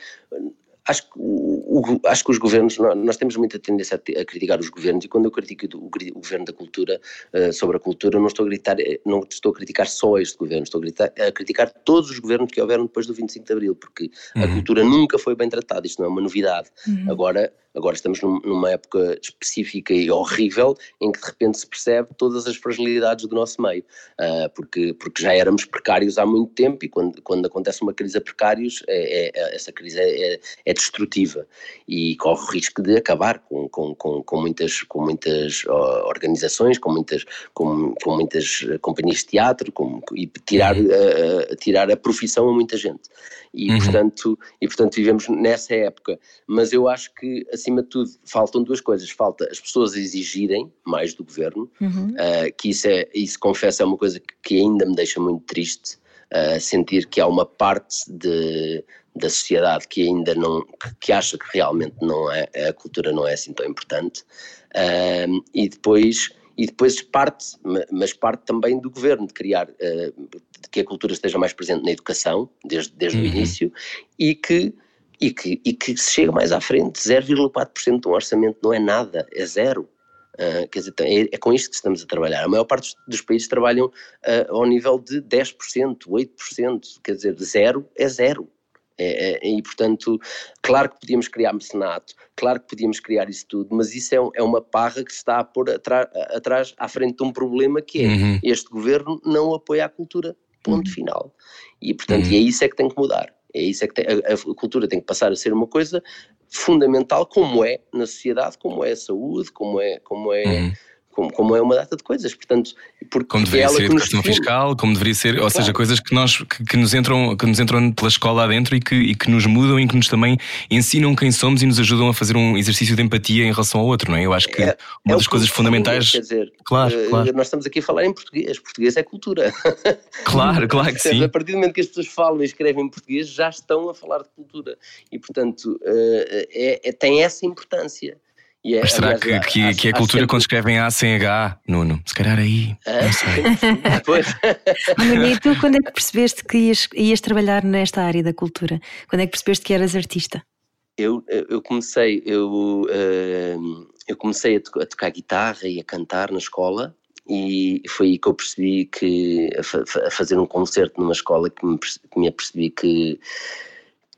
D: acho que, o, o, acho que os governos, nós temos muita tendência a, a, criticar os governos e quando eu critico o, o governo da cultura, uh, sobre a cultura, não estou a gritar, eh, não estou a criticar só este governo, estou a, gritar, a criticar todos os governos que houveram depois do 25 de Abril, porque uhum. a cultura nunca foi bem tratada, isto não é uma novidade. Uhum. Agora, agora estamos num, numa época específica e horrível em que de repente se percebe todas as fragilidades do nosso meio, uh, porque, porque já éramos precários há muito tempo e quando, quando acontece uma crise a precários, é, é, essa crise é, é, é destrutiva e corre o risco de acabar com, com, com, com muitas, com muitas organizações, com muitas, com, com muitas companhias de teatro com, e tirar, uhum. uh, tirar a profissão a muita gente. E, uhum. portanto, e portanto vivemos nessa época. Mas eu acho que, acima de tudo, faltam duas coisas. Falta as pessoas exigirem mais do governo, uhum. uh, que isso, é, isso confesso é uma coisa que, que ainda me deixa muito triste, uh, sentir que há uma parte de, da sociedade que ainda não, que acha que realmente não é, a cultura não é assim tão importante, uh, e depois e depois parte, mas parte também do governo, de criar, uh, que a cultura esteja mais presente na educação, desde, desde uhum. o início, e que, e, que, e que se chega mais à frente, 0,4% do orçamento não é nada, é zero. Uh, quer dizer, é, é, com isto que estamos a trabalhar. A maior parte dos países trabalham uh, ao nível de 10%, 8%, quer dizer, zero é zero. É, é, e portanto, claro que podíamos criar mecenato, claro que podíamos criar isso tudo, mas isso é, é uma parra que se está a pôr atrás, atrás, à frente de um problema que é uhum. este governo não apoia a cultura, ponto uhum. final. E portanto, uhum. e é isso é que tem que mudar. É isso é que tem, a, a, cultura tem que passar a ser uma coisa fundamental, como é na sociedade, como é a saúde, como é, como é, uhum. Como, como é uma data de coisas. Portanto, porque,
A: como
D: deveria
A: ser educação fiscal, como deveria ser, ou seja, coisas que nós que, que, nos entram, que nos entram pela escola adentro e que, e que nos mudam e que nos também ensinam quem somos e nos ajudam a fazer um exercício de empatia em relação ao outro, não é? Eu acho que é, uma é das coisas fundamentais.
D: Quer dizer,
A: claro, uh, claro.
D: nós estamos aqui a falar em português, português é cultura.
A: Claro, claro que sim.
D: A partir do momento que as pessoas falam e escrevem em português, já estão a falar de cultura. E, portanto, uh, é, é, tem essa importância.
A: É, Mas será aliás, que, que, há, que é cultura sempre... quando escrevem A sem H, Nuno? Se calhar aí.
D: Ah, não sei. pois.
B: e tu quando é que percebeste que ias, ias trabalhar nesta área da cultura? Quando é que percebeste que eras artista?
D: Eu, eu comecei, eu, uh, eu comecei a, to a, tocar guitarra e a cantar na escola e foi aí que eu percebi que a, fa a fazer um concerto numa escola que me, que me apercebi que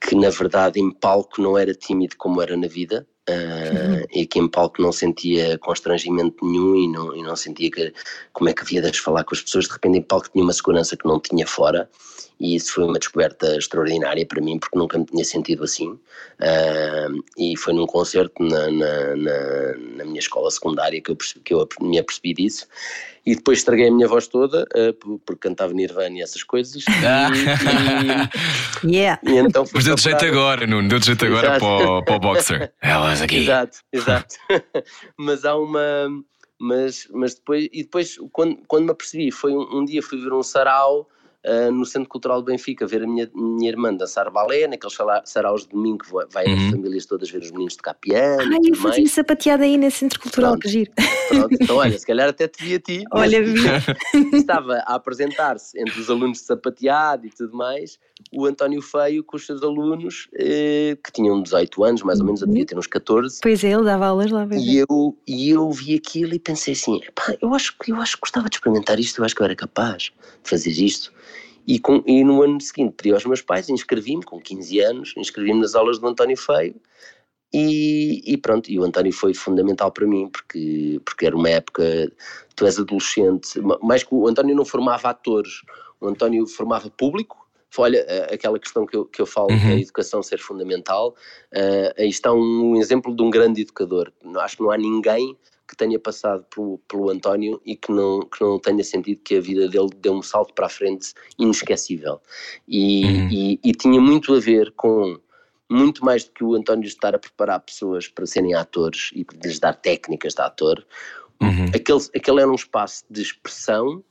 D: que na verdade em palco não era tímido como era na vida Uh, e que em palco não sentia constrangimento nenhum e não, e não sentia que, como é que havia de falar com as pessoas, de repente em palco tinha uma segurança que não tinha fora e isso foi uma descoberta extraordinária para mim porque nunca me tinha sentido assim. Uh, e foi num concerto na, na, na, na, minha escola secundária que eu, que eu me apercebi disso. E depois estraguei a minha voz toda uh, porque cantava Nirvana e essas coisas.
B: E, e, yeah.
D: e então
A: Mas deu de jeito agora Nuno, deu de jeito agora para o, para o boxer. Elas aqui
D: exato, exato. Mas há uma mas, mas depois, e depois quando, quando me apercebi, foi um, um dia fui ver um sarau uh, no Centro Cultural de Benfica, ver a minha, minha irmã dançar balé, naqueles saraus de domingo, vai uhum. as famílias todas ver os meninos tocar piano.
B: Ai, eu fazia mais. sapateada aí nesse Centro Cultural, pronto, que giro.
D: Pronto, então olha, se calhar até te vi a ti.
B: Olha, vi.
D: Estava a apresentar-se entre os alunos de sapateado e tudo mais, o António Feio com os seus alunos, eh, que tinham 18 anos, mais ou menos, eu devia ter uns 14.
B: Pois é, ele dava aulas lá.
D: E eu, e eu vi aquilo e pensei assim, eu acho, eu acho que gostava de experimentar isto, eu acho que eu era capaz de fazer isto. E, com, e no ano seguinte pedi aos meus pais, inscrevi-me com 15 anos, inscrevi-me nas aulas do António Feio e, e, pronto, e o António foi fundamental para mim porque, porque era uma época, tu és adolescente, mais que o António não formava atores, o António formava público, Olha, aquela questão que eu, que eu falo uhum. da educação ser fundamental, uh, aí está um exemplo de um grande educador. Acho que não há ninguém que tenha passado pelo, pelo António e que não, que não tenha sentido que a vida dele deu um salto para a frente inesquecível. E, uhum. e, e tinha muito a ver com muito mais do que o António estar a preparar pessoas para serem atores e lhes dar técnicas de ator, uhum. aquele, aquele era um espaço de expressão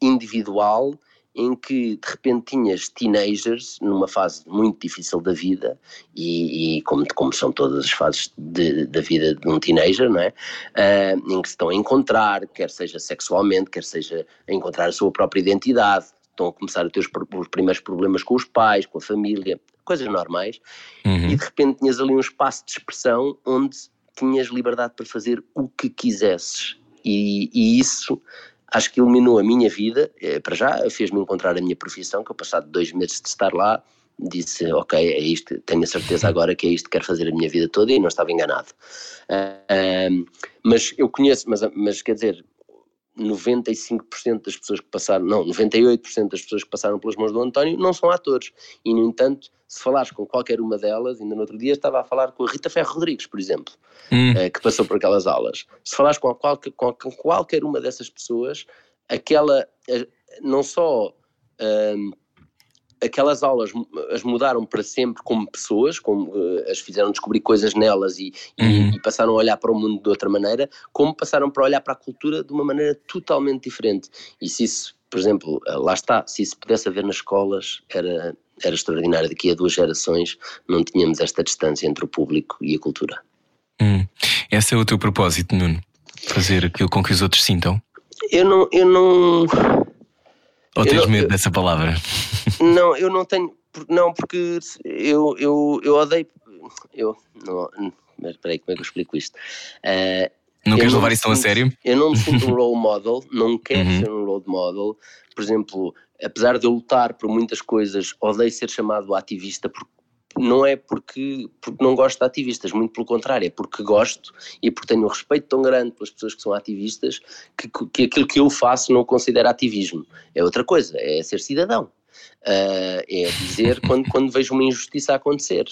D: individual em que de repente tinhas teenagers numa fase muito difícil da vida e, e como, como, são todas as fases de, da vida de um teenager, não é? Uh, em que se estão a encontrar, quer seja sexualmente, quer seja a encontrar a sua própria identidade, estão a começar a ter os, os primeiros problemas com os pais, com a família, coisas normais, uhum. e de repente tinhas ali um espaço de expressão onde tinhas liberdade para fazer o que quisesses. E, e isso acho que iluminou a minha vida, eh, para já, fez-me encontrar a minha profissão, que eu passado dois meses de estar lá, disse, ok, é isto, tenho a certeza agora que é isto que quero fazer a minha vida toda e não estava enganado. Uh, mas eu conheço, mas, mas quer dizer, 95% das pessoas que passaram, não, 98% das pessoas que passaram pelas mãos do António não são atores. E, no entanto, se falares com qualquer uma delas, ainda no outro dia estava a falar com a Rita Ferro Rodrigues, por exemplo, hum. uh, que passou por aquelas aulas. Se falares com, qualquer, com, qualquer uma dessas pessoas, aquela, uh, não só. Uh, aquelas aulas as mudaram para sempre como pessoas, como uh, as fizeram descobrir coisas nelas e, uhum. e, e, passaram a olhar para o mundo de outra maneira, como passaram para olhar para a cultura de uma maneira totalmente diferente. E se isso, por exemplo, uh, lá está, se isso pudesse haver nas escolas, era, era extraordinário. Daqui a duas gerações não tínhamos esta distância entre o público e a cultura.
A: Hum. Esse é o teu propósito, Nuno? Fazer aquilo com que os outros sintam?
D: Eu não, eu não
A: ou tens não, medo dessa palavra?
D: Não, eu não tenho. Não, porque eu, eu, eu odeio. Eu. Não, mas espera aí, como é que eu explico isto? Uh,
A: não queres levar isso tão a sério?
D: Eu não me sinto um role model, não quero uhum. ser um role model. Por exemplo, apesar de eu lutar por muitas coisas, odeio ser chamado ativista porque não é porque, porque não gosto de ativistas, muito pelo contrário, é porque gosto e porque tenho um respeito tão grande pelas pessoas que são ativistas que, que aquilo que eu faço não considero ativismo. É outra coisa, é ser cidadão. Uh, é dizer quando, quando vejo uma injustiça acontecer.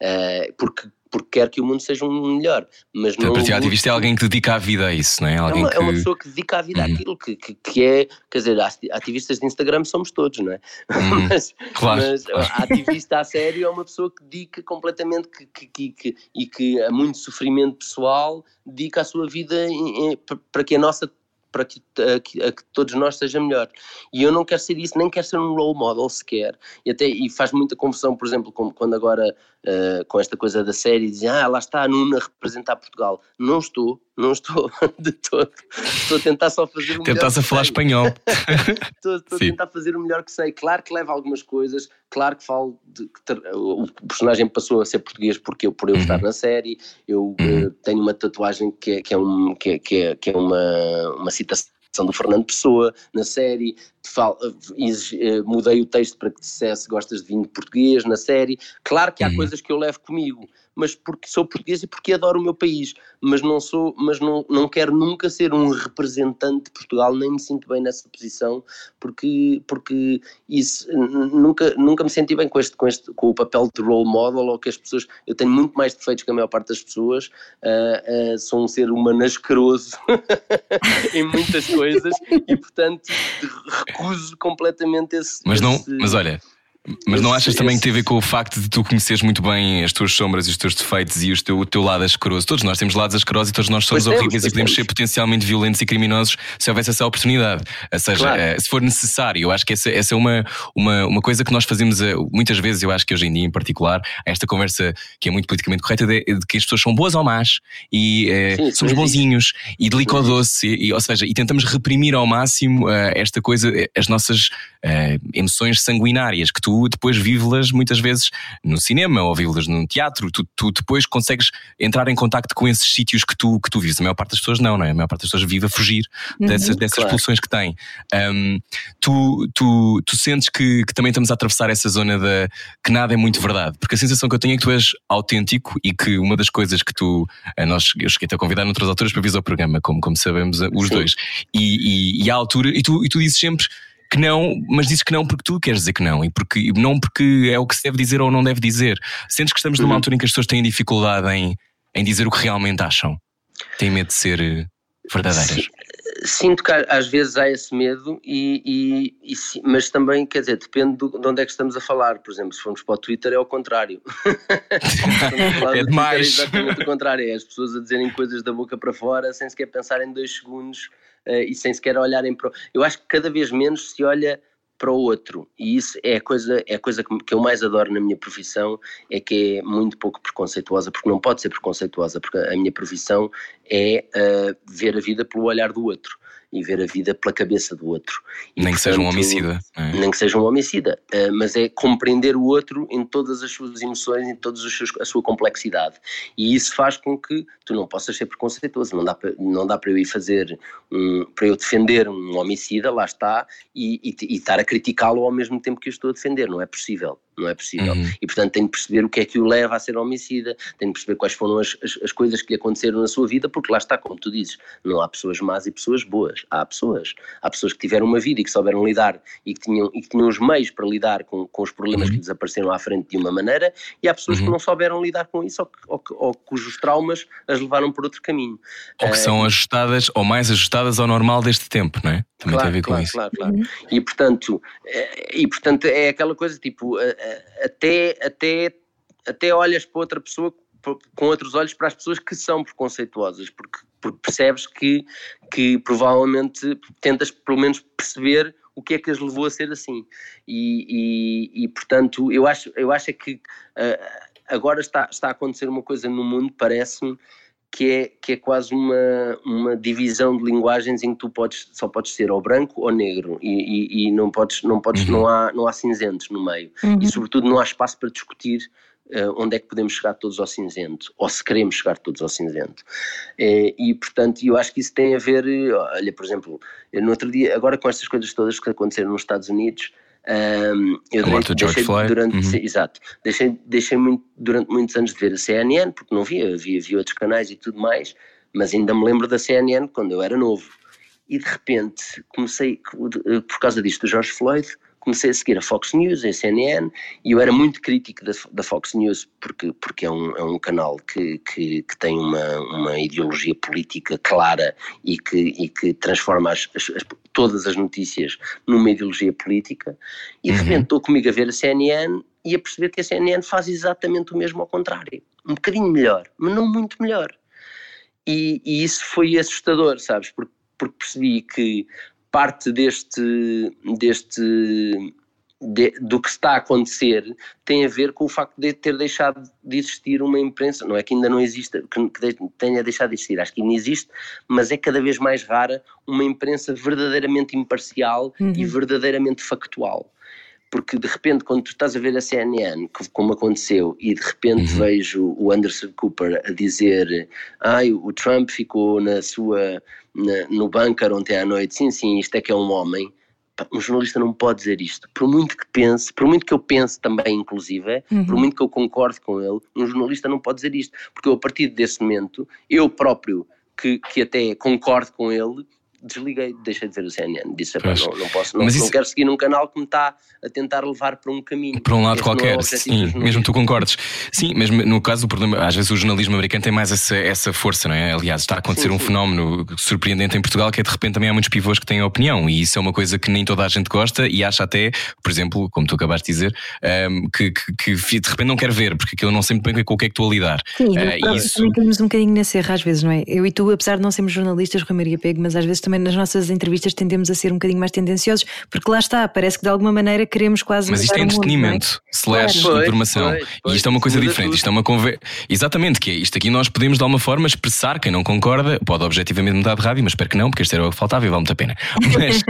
D: Uh, porque porque quer que o mundo seja um melhor. Mas
A: Então,
D: não
A: para ti, ativista é alguém que dedica a vida a isso, não é?
D: é
A: Alguém
D: uma,
A: que.
D: é uma pessoa que dedica a vida
A: Uhum.
D: àquilo, que, que, que é, quer dizer, ati- ativistas de Instagram somos todos, não é?
A: Uhum.
D: mas
A: Claro,
D: mas
A: claro.
D: ativista a sério é uma pessoa que dedica completamente que, que, que, e que a muito sofrimento pessoal dedica a sua vida em- em- pa- para que a nossa para que, a, que- a que todos nós seja melhor. E eu não quero ser isso, nem quero ser um role model sequer. E, até, e faz muita confusão, por exemplo, com- quando agora eh, com esta coisa da série dizem, ah, lá está a Nuna a representar Portugal. Não estou, não estou de todo. Estou a tentar só fazer o melhor
A: Tentasse a falar
D: sei.
A: espanhol.
D: Estou, estou a tentar fazer o melhor que sei. Claro que leva algumas coisas, claro que falo de que ter- o personagem passou a ser português porque eu, por eu
A: Uhum.
D: estar na série. Eu
A: Uhum.
D: eh, tenho uma tatuagem que é, que é, um, que é, que é, que é uma, uma citação do Fernando Pessoa na série. Fal- eh, mudei o texto para que dissesse gostas de vinho português na série. Claro que há
A: Uhum.
D: coisas que eu levo comigo, mas porque sou português e porque adoro o meu país, mas não sou, mas não, não quero nunca ser um representante de Portugal, nem me sinto bem nessa posição, porque, porque isso nunca, nunca me senti bem com este, com este com o papel de role model ou que as pessoas, eu tenho muito mais defeitos que a maior parte das pessoas, ah, ah, sou um ser humano asqueroso em muitas coisas e portanto recuso completamente esse
A: Mas não,
D: esse-
A: mas olha, mas não achas também que tem a ver com o facto de tu conheceres muito bem as tuas sombras e os teus defeitos e os teu, o teu lado asqueroso? Todos nós temos lados asquerosos e todos nós somos
D: Pois temos,
A: horríveis e
D: pois
A: podemos
D: temos.
A: ser potencialmente violentos e criminosos se houvesse essa oportunidade. Ou seja,
D: Claro.
A: eh, se for necessário, eu acho que essa, essa é uma, uma, uma coisa que nós fazemos eh, muitas vezes, eu acho que hoje em dia em particular, esta conversa que é muito politicamente correta de, de que as pessoas são boas ou más e eh,
D: Sim,
A: somos
D: existe.
A: bonzinhos e delico ao doce, e, e, ou seja, e tentamos reprimir ao máximo eh, esta coisa, as nossas eh, emoções sanguinárias que tu depois vives muitas vezes no cinema ou vives no teatro, tu, tu depois consegues entrar em contacto com esses sítios que tu, que tu vives. A maior parte das pessoas não, não é? A maior parte das pessoas vive a fugir dessas, dessas
D: claro.
A: pulsões que têm. Um, tu, tu, tu sentes que, que também estamos a atravessar essa zona da que nada é muito verdade, porque a sensação que eu tenho é que tu és autêntico e que uma das coisas que tu, a nós, eu cheguei-te a convidar noutras alturas para vir ao programa, como, como sabemos, os
D: Sim.
A: dois, e, e, e à altura, e tu, e tu dizes sempre que não, mas dizes que não porque tu queres dizer que não e porque, não porque é o que se deve dizer ou não deve dizer. Sentes que estamos numa
D: Uhum.
A: altura em que as pessoas têm dificuldade em, em dizer o que realmente acham, têm medo de ser eh, verdadeiras.
D: Sinto que às vezes há esse medo, e, e- e mas também, quer dizer, depende do- de onde é que estamos a falar. Por exemplo, se formos para o Twitter, é ao contrário.
A: É
D: do Twitter,
A: demais.
D: É exatamente o contrário. É as pessoas a dizerem coisas da boca para fora sem sequer pensar em dois segundos eh, e sem sequer olharem para. o- Eu acho que cada vez menos se olha para o outro. E isso é a coisa é a coisa que, eu mais adoro na minha profissão é que é muito pouco preconceituosa porque não pode ser preconceituosa porque a minha profissão é eh, ver a vida pelo olhar do outro e ver a vida pela cabeça do outro E,
A: Nem que seja um homicida. é?
D: nem que seja um homicida, eh, mas é compreender o outro em todas as suas emoções, em toda a sua complexidade. E isso faz com que tu não possas ser preconceituoso. Não dá para, não dá para eu ir fazer, um, para eu defender um homicida, lá está, e, e, e estar a criticá-lo ao mesmo tempo que eu estou a defender. Não é possível. Não é possível.
A: Uhum.
D: E portanto tenho de perceber o que é que o leva a ser homicida, tenho de perceber quais foram as, as, as coisas que lhe aconteceram na sua vida, porque lá está, como tu dizes, não há pessoas más e pessoas boas. Há pessoas. Há pessoas que tiveram uma vida e que souberam lidar e que tinham, e que tinham os meios para lidar com, com os problemas
A: Uhum.
D: que lhes apareceram à frente de uma maneira, e há pessoas que
A: Uhum.
D: não souberam lidar com isso ou, que- ou que- ou cujos traumas as levaram por outro caminho.
A: Ou que são ajustadas ou mais ajustadas ao normal deste tempo, não é? Também
D: claro,
A: tem a ver com
D: claro,
A: isso.
D: Claro, claro. E portanto, eh, e portanto é aquela coisa tipo, até, até, até olhas para outra pessoa com outros olhos para as pessoas que são preconceituosas, porque, porque percebes que, que provavelmente tentas pelo menos perceber o que é que as levou a ser assim. E, e, e, portanto, eu acho, eu acho é que eh, agora está, está a acontecer uma coisa no mundo, parece-me, que é, que é quase uma, uma divisão de linguagens em que tu podes, só podes ser ou branco ou negro e, e, e não podes, não, podes
A: Uhum.
D: não, há, não há cinzentos no meio
B: Uhum.
D: e sobretudo não há espaço para discutir eh, onde é que podemos chegar todos ao cinzento ou se queremos chegar todos ao cinzento Eh, e portanto eu acho que isso tem a ver eh, olha por exemplo no outro dia agora com estas coisas todas que aconteceram nos Estados Unidos ahm, eu
A: A morte do George
D: deixei
A: Floyd.
D: durante
A: Uhum.
D: sim, exato deixei, deixei muito, durante muitos anos de ver a CNN porque não via, havia, havia outros canais e tudo mais mas ainda me lembro da CNN quando eu era novo e de repente comecei, por causa disto do George Floyd, comecei a seguir a Fox News, a CNN, e eu era muito crítico da, da Fox News porque, porque é, um, é um canal que, que, que tem uma, uma ideologia política clara e que, e que transforma as, as, as, todas as notícias numa ideologia política, e de uhum. repente estou comigo a ver a CNN e a perceber que a CNN faz exatamente o mesmo ao contrário. Um bocadinho melhor, mas não muito melhor. E, e isso foi assustador, sabes? Porque, porque percebi que parte deste, deste de, do que está a acontecer tem a ver com o facto de ter deixado de existir uma imprensa, não é que ainda não exista, que, que tenha deixado de existir, acho que ainda existe, mas é cada vez mais rara uma imprensa verdadeiramente imparcial uhum. e verdadeiramente factual porque de repente quando tu estás a ver a CNN, como aconteceu, e de repente uhum. vejo o Anderson Cooper a dizer ai, o Trump ficou na sua, na, no bunker ontem à noite, sim, sim, isto é que é um homem, um jornalista não pode dizer isto, por muito que pense, por muito que eu pense também inclusive, uhum. por muito que eu concorde com ele, um jornalista não pode dizer isto, porque eu a partir desse momento, eu próprio, que, que até concordo com ele, desliguei, deixei de ver o CNN. Disse, não, não posso, não, isso... não, quero seguir num canal que me está a tentar levar para um caminho.
A: Para um lado este é qualquer, é sim, mesmo tu concordes. Sim, mesmo no caso do problema, às vezes o jornalismo americano tem mais essa, essa força, não é? Aliás, está a acontecer sim, um sim. fenómeno surpreendente em Portugal que é de repente também há muitos pivôs que têm opinião e isso é uma coisa que nem toda a gente gosta e acha até, por exemplo, como tu acabaste de dizer, um, que, que, que, de repente não quer ver porque aquilo não sempre bem com o que é que estou a lidar.
B: Sim, uh, isso... também temos um bocadinho nesse erro às vezes, não é? Eu e tu, apesar de não sermos jornalistas, Rui Maria Pego, mas às vezes também nas nossas entrevistas tendemos a ser um bocadinho mais tendenciosos, porque lá está, parece que de alguma maneira queremos quase.
A: Mas isto é entretenimento, é? slash claro. informação. Pois, pois, e isto é uma coisa diferente, isto é uma conversa. Exatamente, que é isto aqui nós podemos de alguma forma expressar, quem não concorda, pode objetivamente mudar de rádio, mas espero que não, porque isto era o que faltava e vale muito a pena. Mas,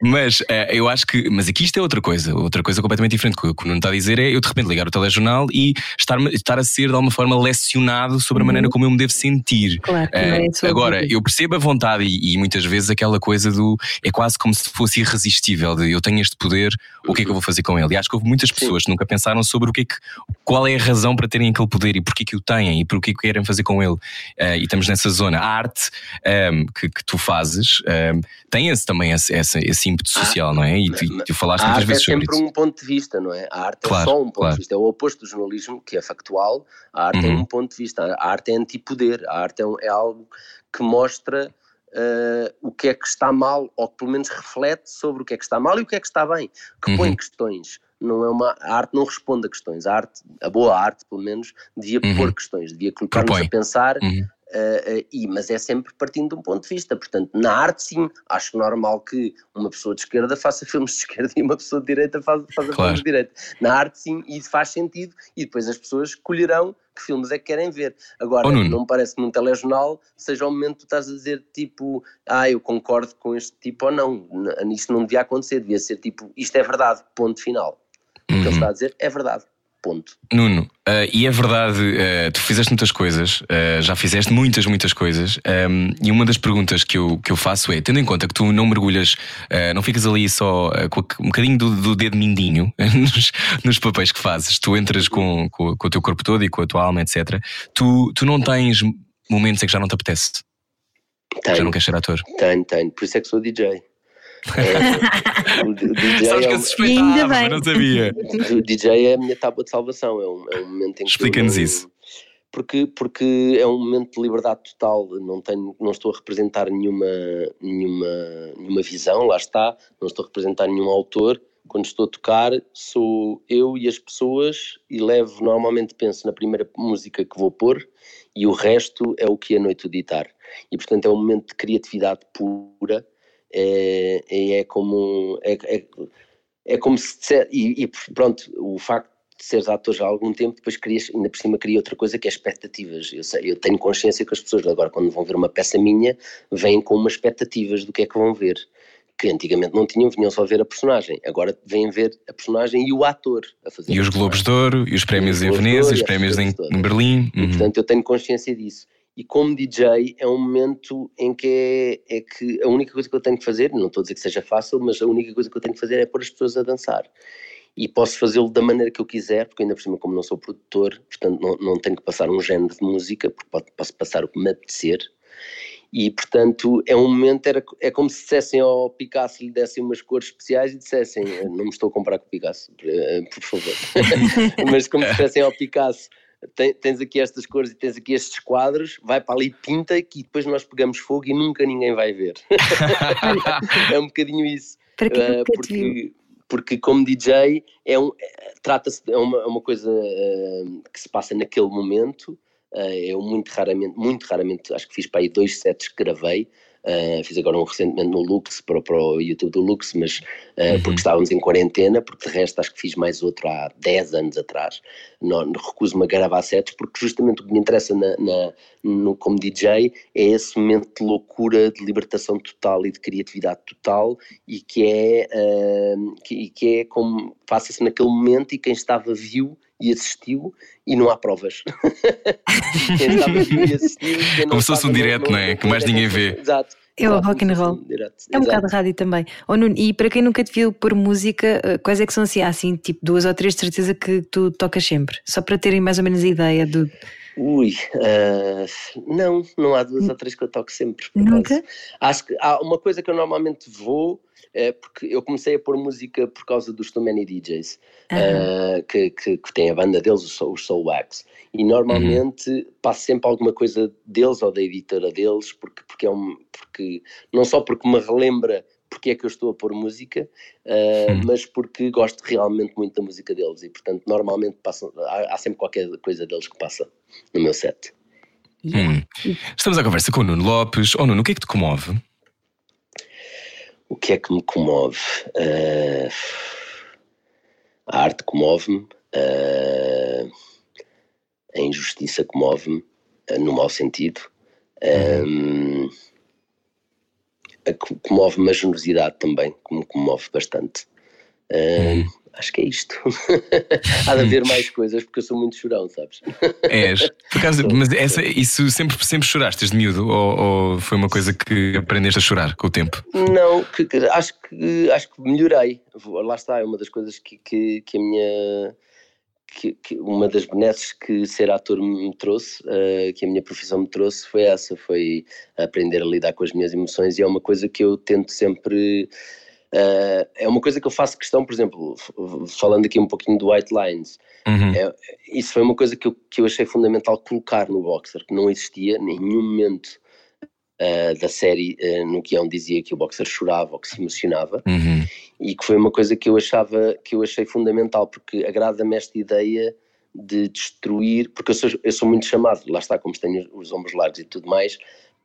A: mas uh, eu acho que. Mas aqui isto é outra coisa, outra coisa completamente diferente. O que o Nuno está a dizer é eu de repente ligar o telejornal e estar, estar a ser de alguma forma lecionado sobre a uhum. maneira como eu me devo sentir.
B: Claro, uh,
A: agora, eu percebo a vontade e, e muitas vezes aquela coisa do é quase como se fosse irresistível de eu tenho este poder, o que é que eu vou fazer com ele? E acho que houve muitas pessoas que nunca pensaram sobre o que é que, qual é a razão para terem aquele poder e porquê que o têm e por que querem fazer com ele. Uh, e estamos nessa zona. A arte um, ehm, que, que, tu fazes um, ehm, tem esse, também esse, esse, esse ímpeto ah, social, não é? E tu, tu falaste muitas vezes
D: sobre isso. é sempre um ponto de vista, não é? A arte é claro, é só um ponto claro. de vista, é o oposto do jornalismo, que é factual. A arte é uhum. é um ponto de vista, a arte é antipoder, a arte é, um, é algo que mostra uh, o que é que está mal, ou que pelo menos reflete sobre o que é que está mal e o que é que está bem, que uhum. põe questões. Não é uma, a arte não responde a questões, a arte, a boa arte, pelo menos, devia uhum. pôr questões, devia colocar-nos a pensar uhum. Uh, uh, e, mas é sempre partindo de um ponto de vista. Portanto, na arte, sim, acho normal que uma pessoa de esquerda faça filmes de esquerda e uma pessoa de direita faça, faça claro. filmes de direita. Na arte, sim, isso faz sentido e depois as pessoas escolherão que filmes é que querem ver. Agora, oh, não me parece que num telejornal seja o momento que tu estás a dizer tipo, ah, eu concordo com este tipo ou não. Isto não devia acontecer, devia ser tipo, isto é verdade, ponto final. Uhum. O que ele uhum. está a dizer é verdade. Ponto.
A: Nuno, uh, e é verdade, uh, tu fizeste muitas coisas, uh, já fizeste muitas, muitas coisas, um, ehm, e uma das perguntas que eu, que eu faço é: tendo em conta que tu não mergulhas, não ficas ali só com um bocadinho do, do dedo mindinho nos, nos, papéis que fazes, tu entras com, com, com, o teu corpo todo e com a tua alma, etc. Tu, tu não tens momentos em que já não te apetece?
D: Tenho,
A: já não queres ser ator?
D: Tenho, tenho, por isso é que sou DJ.
A: É, o, DJ Sabes é que eu suspeitava, mas não sabia.
D: O DJ é a minha tábua de salvação, é um, é um momento em que.
A: Explica-nos isso.
D: Porque, porque é um momento de liberdade total, não, tenho, não estou a representar nenhuma, nenhuma, nenhuma visão, lá está, não estou a representar nenhum autor. Quando estou a tocar, sou eu e as pessoas e levo, normalmente penso na primeira música que vou pôr e o resto é o que a noite editar. E portanto é um momento de criatividade pura é, é, como é, é, é, como se disser, e, e, pronto, o facto de seres ator já há algum tempo, depois querias, ainda por cima queria outra coisa que é expectativas. Eu, sei, eu tenho consciência que as pessoas agora quando vão ver uma peça minha, vêm com umas expectativas do que é que vão ver. Que antigamente não tinham, vinham só ver a personagem. Agora vêm ver a personagem e o ator a fazer.
A: E os Globos de Ouro, e os prémios em Veneza, e os prémios em, em Berlim.
D: E, uhum. portanto, eu tenho consciência disso. E como DJ é um momento em que é, é, que a única coisa que eu tenho que fazer, não estou a dizer que seja fácil, mas a única coisa que eu tenho que fazer é pôr as pessoas a dançar. E posso fazê-lo da maneira que eu quiser, porque ainda por cima, como não sou produtor, portanto não, não tenho que passar um género de música, porque posso passar o que me apetecer. e portanto é um momento, era, é como se dissessem ao Picasso, lhe dessem umas cores especiais e dissessem, não me estou a comparar com o Picasso, eh, por favor, mas como se dissessem ao Picasso, tens aqui estas cores e tens aqui estes quadros, vai para ali, pinta que depois nós pegamos fogo e nunca ninguém vai ver. é um bocadinho isso.
B: Para que uh, porque,
D: porque como DJ é um, trata-se é uma, é uma coisa uh, que se passa naquele momento. Uh, eu muito raramente, muito raramente, acho que fiz para aí dois sets que gravei, Uh, fiz agora um recentemente no Lux, para, para o YouTube do Lux, mas uh, uhum. porque estávamos em quarentena, porque de resto acho que fiz mais outro há 10 anos atrás. Não, recuso-me a gravar sets, porque justamente o que me interessa na, na, no, como DJ é esse momento de loucura, de libertação total e de criatividade total, e que é, uh, que, que é como passa-se naquele momento e quem estava viu e assistiu e não há provas. quem estava viu e assistiu.
A: Como se fosse um direto, não, é? Que mais ninguém vê.
D: Exato.
B: É o rock and roll. É um bocado de rádio também. Oh, Nuno, e para quem nunca te viu por música, eh, quais é que são assim, assim, tipo duas ou três de certeza que tu tocas sempre? Só para terem mais ou menos a ideia do.
D: Ui, uh, não, não há duas ou três que eu toco sempre.
B: Nunca?
D: Acho que há uma coisa que eu normalmente vou é porque eu comecei a pôr música por causa dos Too Many DJs, uhum. uh, que, que, que tem a banda deles, os Soul, Soul Wax, e normalmente uhum. passo sempre alguma coisa deles ou da editora deles, porque, porque é um, porque, não só porque me relembra porque é que eu estou a pôr música, uh, hum. mas porque gosto realmente muito da música deles e, portanto, normalmente passam, há, há, sempre qualquer coisa deles que passa no meu set.
A: Hum. Estamos à conversa com o Nuno Lopes. Oh, Nuno, o que é que te comove?
D: O que é que me comove? Uh, a arte comove-me, uh, a injustiça comove-me, uh, no mau sentido. Um, comove-me a generosidade também, que me comove bastante. Uh, acho que é isto. Há de haver mais coisas porque eu sou muito chorão, sabes?
A: És. Por acaso, mas essa, isso sempre, sempre choraste desde miúdo? Ou, ou, foi uma coisa que aprendeste a chorar com o tempo?
D: Não, que, que, acho, que, acho que melhorei. Lá está, é uma das coisas que, que, que a minha. Que, que, uma das benesses que ser ator me trouxe, uh, que a minha profissão me trouxe, foi essa: foi aprender a lidar com as minhas emoções, e é uma coisa que eu tento sempre Uh, é uma coisa que eu faço questão, por exemplo, falando aqui um pouquinho do White Lines, uhum. é, isso foi uma coisa que eu, que eu achei fundamental colocar no Boxer, que não existia em nenhum momento uh, da série uh, no guião dizia que o Boxer chorava ou que se emocionava, uhum. e que foi uma coisa que eu achava, que eu achei fundamental, porque agrada-me esta ideia de destruir, porque eu sou, eu sou muito chamado, lá está, como tenho os ombros largos e tudo mais,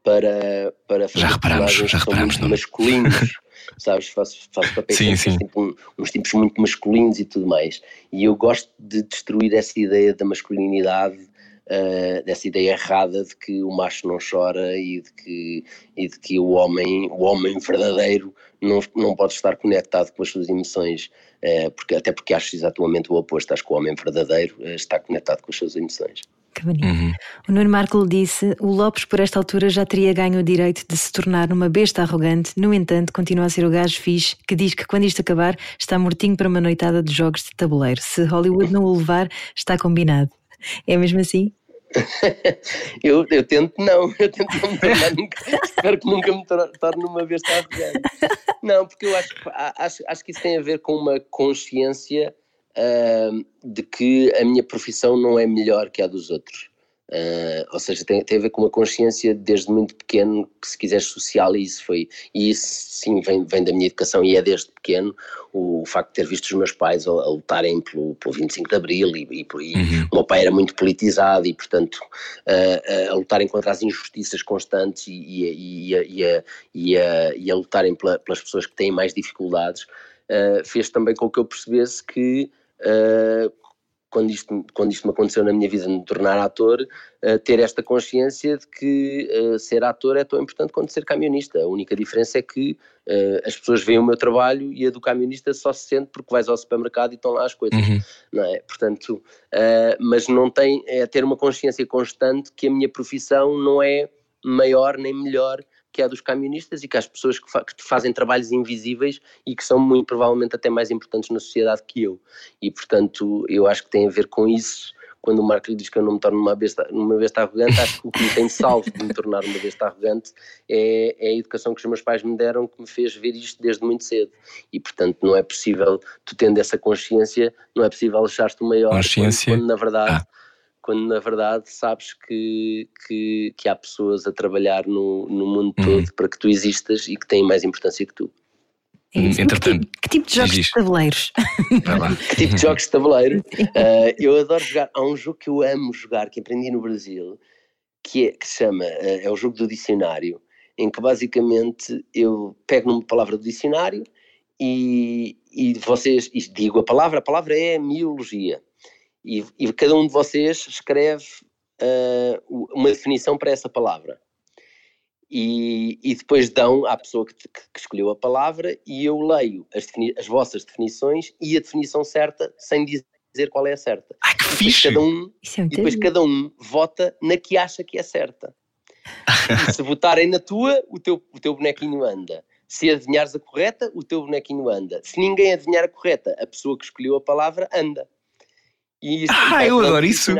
D: para, para
A: fazer já reparamos, já reparamos,
D: masculinos. sabes? Faço, faço papéis sim, sim. Tipo, uns tipos muito masculinos e tudo mais. E eu gosto de destruir essa ideia da masculinidade, uh, dessa ideia errada de que o macho não chora e de que, e de que o, homem, o homem verdadeiro não, não pode estar conectado com as suas emoções. Uh, porque, até porque acho exatamente o oposto, acho que o homem verdadeiro uh, está conectado com as suas emoções.
B: Que bonito. Uhum. O Nuno Marco disse: o Lopes, por esta altura, já teria ganho o direito de se tornar uma besta arrogante. No entanto, continua a ser o gajo fixe que diz que quando isto acabar está mortinho para uma noitada de jogos de tabuleiro. Se Hollywood não o levar, está combinado. É mesmo assim?
D: eu, eu tento não, eu tento não me tornar nunca, espero que nunca me torne uma besta arrogante. Não, porque eu acho, acho, acho que isso tem a ver com uma consciência uh, de que a minha profissão não é melhor que a dos outros. Uh, ou seja, tem, tem, a ver com uma consciência desde muito pequeno, que se quiser social, e isso foi, e isso sim vem, vem da minha educação e é desde pequeno, o, o facto de ter visto os meus pais a, a lutarem pelo, pelo 25 de Abril e, e, e uhum. o meu pai era muito politizado e portanto uh, a lutarem contra as injustiças constantes e, e, a, lutarem pela, pelas pessoas que têm mais dificuldades, uh, fez também com que eu percebesse que uh, quando, isto, quando isto me aconteceu na minha vida de me tornar ator, uh, ter esta consciência de que uh, ser ator é tão importante quanto ser camionista. A única diferença é que as pessoas veem o meu trabalho e a do camionista só se sente porque vais ao supermercado e estão lá as coisas, uhum. não é? Portanto, mas não tem, é ter uma consciência constante que a minha profissão não é maior nem melhor que é a dos camionistas e que as pessoas que, fa que, fazem trabalhos invisíveis e que são muito provavelmente até mais importantes na sociedade que eu. E portanto eu acho que tem a ver com isso, quando o Marco lhe diz que eu não me torno uma besta, uma besta arrogante, acho que o que me tem salvo de me tornar uma besta arrogante é, é, a educação que os meus pais me deram que me fez ver isto desde muito cedo. E portanto não é possível, tu tendo essa consciência, não é possível achar-te o maior
A: consciência.
D: Quando, quando na verdade. Ah. Quando na verdade sabes que, que, que há pessoas a trabalhar no, no mundo uhum. todo para que tu existas e que têm mais importância que tu.
B: É Entretanto, que, tipo, que, tipo de jogos de tabuleiros?
D: que tipo de jogos de tabuleiro? Uh, eu adoro jogar. Há um jogo que eu amo jogar, que aprendi no Brasil, que, é, que se chama, uh, é o jogo do dicionário, em que basicamente eu pego numa palavra do dicionário e, e vocês, e digo a palavra, a palavra é miologia. E, e cada um de vocês escreve uh, uma definição para essa palavra e, e depois dão à pessoa que, que, que, escolheu a palavra e eu leio as, as, vossas definições e a definição certa sem dizer qual é a certa.
A: Ai, que fixe!
D: Cada um, é e depois cada um vota na que acha que é certa. e se votarem na tua, o teu, o teu bonequinho anda. Se adivinhares a correta, o teu bonequinho anda. Se ninguém adivinhar a correta, a pessoa que escolheu a palavra anda.
A: E isso, ah, eu adoro isso!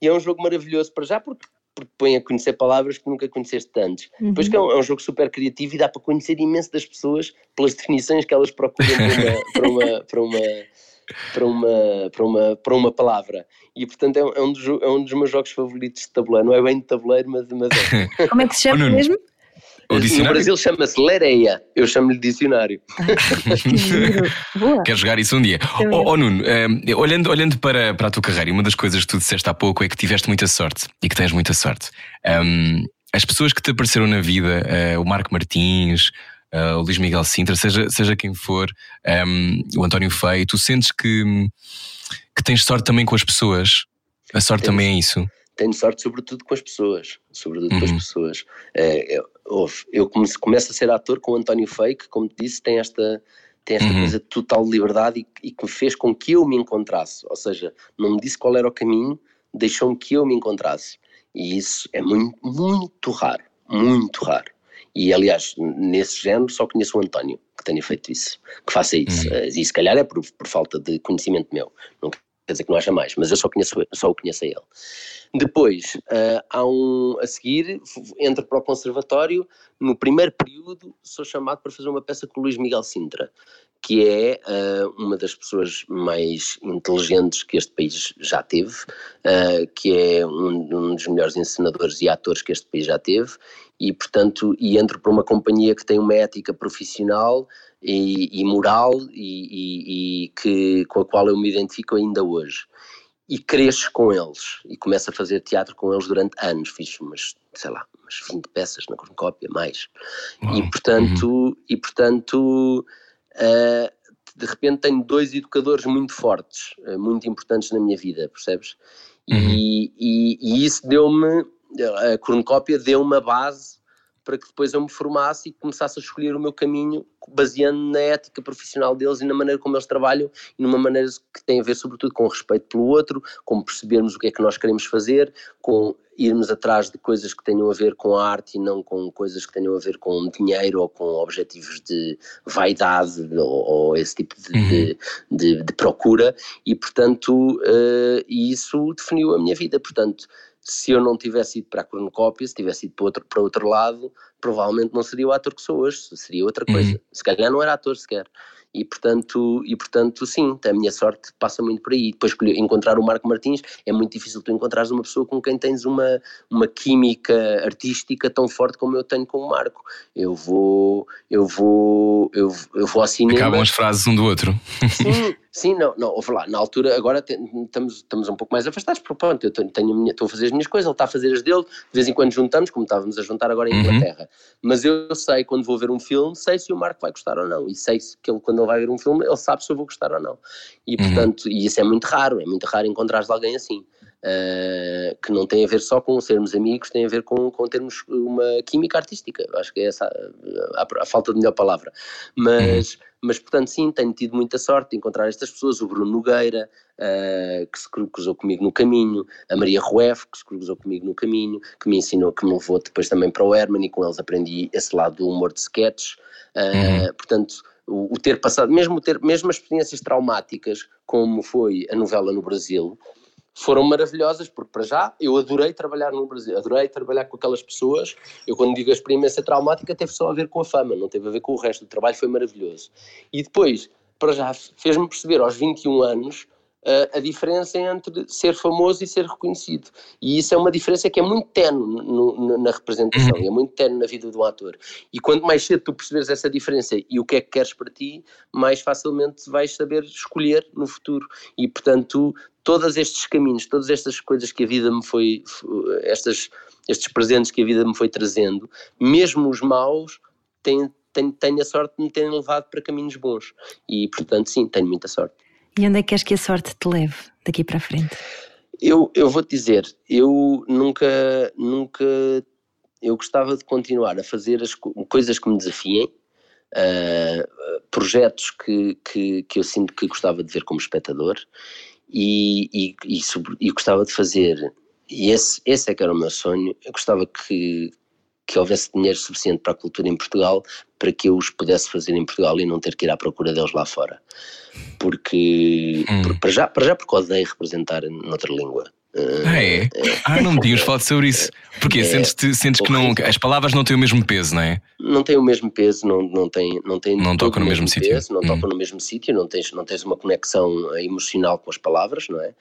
D: E é um jogo maravilhoso para já, porque porque põe a conhecer palavras que nunca conheceste antes. Uhum. Depois que é um, é um, jogo super criativo e dá para conhecer imenso das pessoas pelas definições que elas procuram para uma, para uma, para uma, para uma, para uma, palavra. E portanto é um, é um, dos, é um dos meus jogos favoritos de tabuleiro. Não é bem de tabuleiro, mas, mas
B: é. Como é que se chama mesmo?
D: O dicionário? No Brasil chama-se Lereia, eu chamo-lhe dicionário.
A: Ah, Quero jogar isso um dia. Oh, oh Nuno, um, olhando, olhando para, para a tua carreira, uma das coisas que tu disseste há pouco é que tiveste muita sorte e que tens muita sorte. Um, as pessoas que te apareceram na vida, uh, o Marco Martins, uh, o Luís Miguel Sintra, seja, seja quem for, um, o António Feio, tu sentes que, que tens sorte também com as pessoas? A sorte Temos. também é isso?
D: tenho sorte sobretudo com as pessoas, sobretudo uhum. com as uhum. pessoas. É, eu, eu começo a ser ator com o António Fake, como te disse, tem esta, tem esta uhum. coisa de total liberdade e, e, que me fez com que eu me encontrasse, ou seja, não me disse qual era o caminho, deixou-me que eu me encontrasse. E isso é muito, muito raro, muito raro. E aliás, nesse género só conheço o António que tenha feito isso, que faça isso. Uhum. E se calhar é por, por falta de conhecimento meu. Não quer dizer que não haja mais, mas eu só, conheço, só o conheço a ele. Depois, uh, há um, a seguir, entro para o conservatório, no primeiro período sou chamado para fazer uma peça com o Luís Miguel Sintra, que é uh, uma das pessoas mais inteligentes que este país já teve, uh, que é um, um, dos melhores encenadores e atores que este país já teve, e portanto, e entro para uma companhia que tem uma ética profissional e, e moral e, e, e, que, com a qual eu me identifico ainda hoje. E cresço com eles e começo a fazer teatro com eles durante anos. Fiz umas, sei lá, umas 20 peças na cornucópia, mais. E portanto, uhum. e, portanto de repente tenho dois educadores muito fortes, uh, muito importantes na minha vida, percebes? Uhum. E, e, e isso deu-me, a cornucópia deu-me a base para que depois eu me formasse e começasse a escolher o meu caminho baseando na ética profissional deles e na maneira como eles trabalham e numa maneira que tem a ver sobretudo com o respeito pelo outro, com percebermos o que é que nós queremos fazer, com irmos atrás de coisas que tenham a ver com a arte e não com coisas que tenham a ver com dinheiro ou com objetivos de vaidade ou, ou esse tipo de, uhum. de, de, de, procura e portanto uh, isso definiu a minha vida, portanto se eu não tivesse ido para a cornucópia, se tivesse ido para outro, para outro lado, provavelmente não seria o ator que sou hoje, seria outra uhum. coisa. Uhum. Se calhar não era ator sequer. E portanto, e portanto, sim, a minha sorte passa muito por aí. Depois encontrar o Marco Martins é muito difícil tu encontrares uma pessoa com quem tens uma, uma química artística tão forte como eu tenho com o Marco. Eu vou, eu vou, eu, eu vou ao cinema.
A: Acabam as frases um do outro.
D: Sim, Sim, não, não, ouve lá, na altura, agora estamos, estamos um pouco mais afastados, porque pronto, eu tenho, tenho minha, estou a fazer as minhas coisas, ele está a fazer as dele, de vez em quando juntamos, como estávamos a juntar agora em uhum. Inglaterra. Mas eu sei, quando vou ver um filme, sei se o Marco vai gostar ou não, e sei que ele, quando ele vai ver um filme, ele sabe se eu vou gostar ou não. E uhum. portanto, e isso é muito raro, é muito raro encontrares alguém assim. Uh, que não tem a ver só com sermos amigos, tem a ver com, com termos uma química artística. Acho que é essa a, a, a falta de melhor palavra. Mas, uhum. Mas, portanto, sim, tenho tido muita sorte de encontrar estas pessoas. O Bruno Nogueira, uh, que se cruzou comigo no caminho, a Maria Rueff, que se cruzou comigo no caminho, que me ensinou, que me levou depois também para o Herman e com eles aprendi esse lado do humor de sketches. Uh, uhum. Portanto, o, o, ter passado, mesmo, ter, mesmo as experiências traumáticas, como foi a novela no Brasil, foram maravilhosas, porque para já eu adorei trabalhar no Brasil, adorei trabalhar com aquelas pessoas. Eu, quando digo a experiência traumática, teve só a ver com a fama, não teve a ver com o resto. O trabalho foi maravilhoso. E depois, para já, fez-me perceber aos 21 anos a diferença entre ser famoso e ser reconhecido. E isso é uma diferença que é muito tenue na representação, uhum. é muito tenue na vida do ator. E quanto mais cedo tu perceberes essa diferença e o que é que queres para ti, mais facilmente vais saber escolher no futuro. E, portanto, todos estes caminhos, todas estas coisas que a vida me foi, estas, estes presentes que a vida me foi trazendo, mesmo os maus, têm, tenho, tenho a sorte de me terem levado para caminhos bons. E, portanto, sim, tenho muita sorte.
B: E onde é que queres que a sorte te leve daqui para a frente?
D: Eu, eu vou te dizer, eu nunca, nunca, eu gostava de continuar a fazer as coisas que me desafiem, uh, projetos que, que, que eu sinto que gostava de ver como espectador e, e, e, e gostava de fazer, e esse, esse é que era o meu sonho, eu gostava que, que houvesse dinheiro suficiente para a cultura em Portugal para que eu os pudesse fazer em Portugal e não ter que ir à procura deles lá fora. Porque, hum. por, para, já, para já porque odeio representar noutra língua.
A: Ah, é? é? Ah, não me tinhas falado sobre isso. Porque é, sentes, sentes que não, as palavras não têm o mesmo peso, não é?
D: Não têm o mesmo peso, não, não têm. Não, têm
A: não tocam no mesmo sítio.
D: Não hum. tocam no mesmo sítio, não tens, não tens uma conexão emocional com as palavras, não é?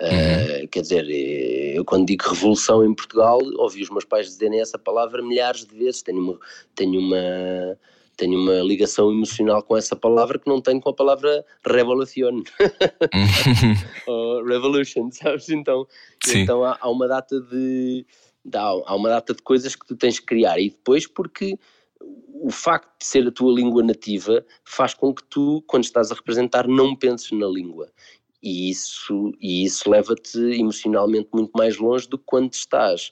D: Uhum. Uh, quer dizer, eh, eu quando digo revolução em Portugal, ouvi os meus pais dizerem essa palavra milhares de vezes. Tenho uma, tenho uma, tenho uma ligação emocional com essa palavra que não tenho com a palavra revolution ou revolution, sabes? Então, então há, há, uma data de há, há uma data de coisas que tu tens que criar e depois porque o facto de ser a tua língua nativa faz com que tu, quando estás a representar, não penses na língua e isso, e isso leva-te emocionalmente muito mais longe do que quando estás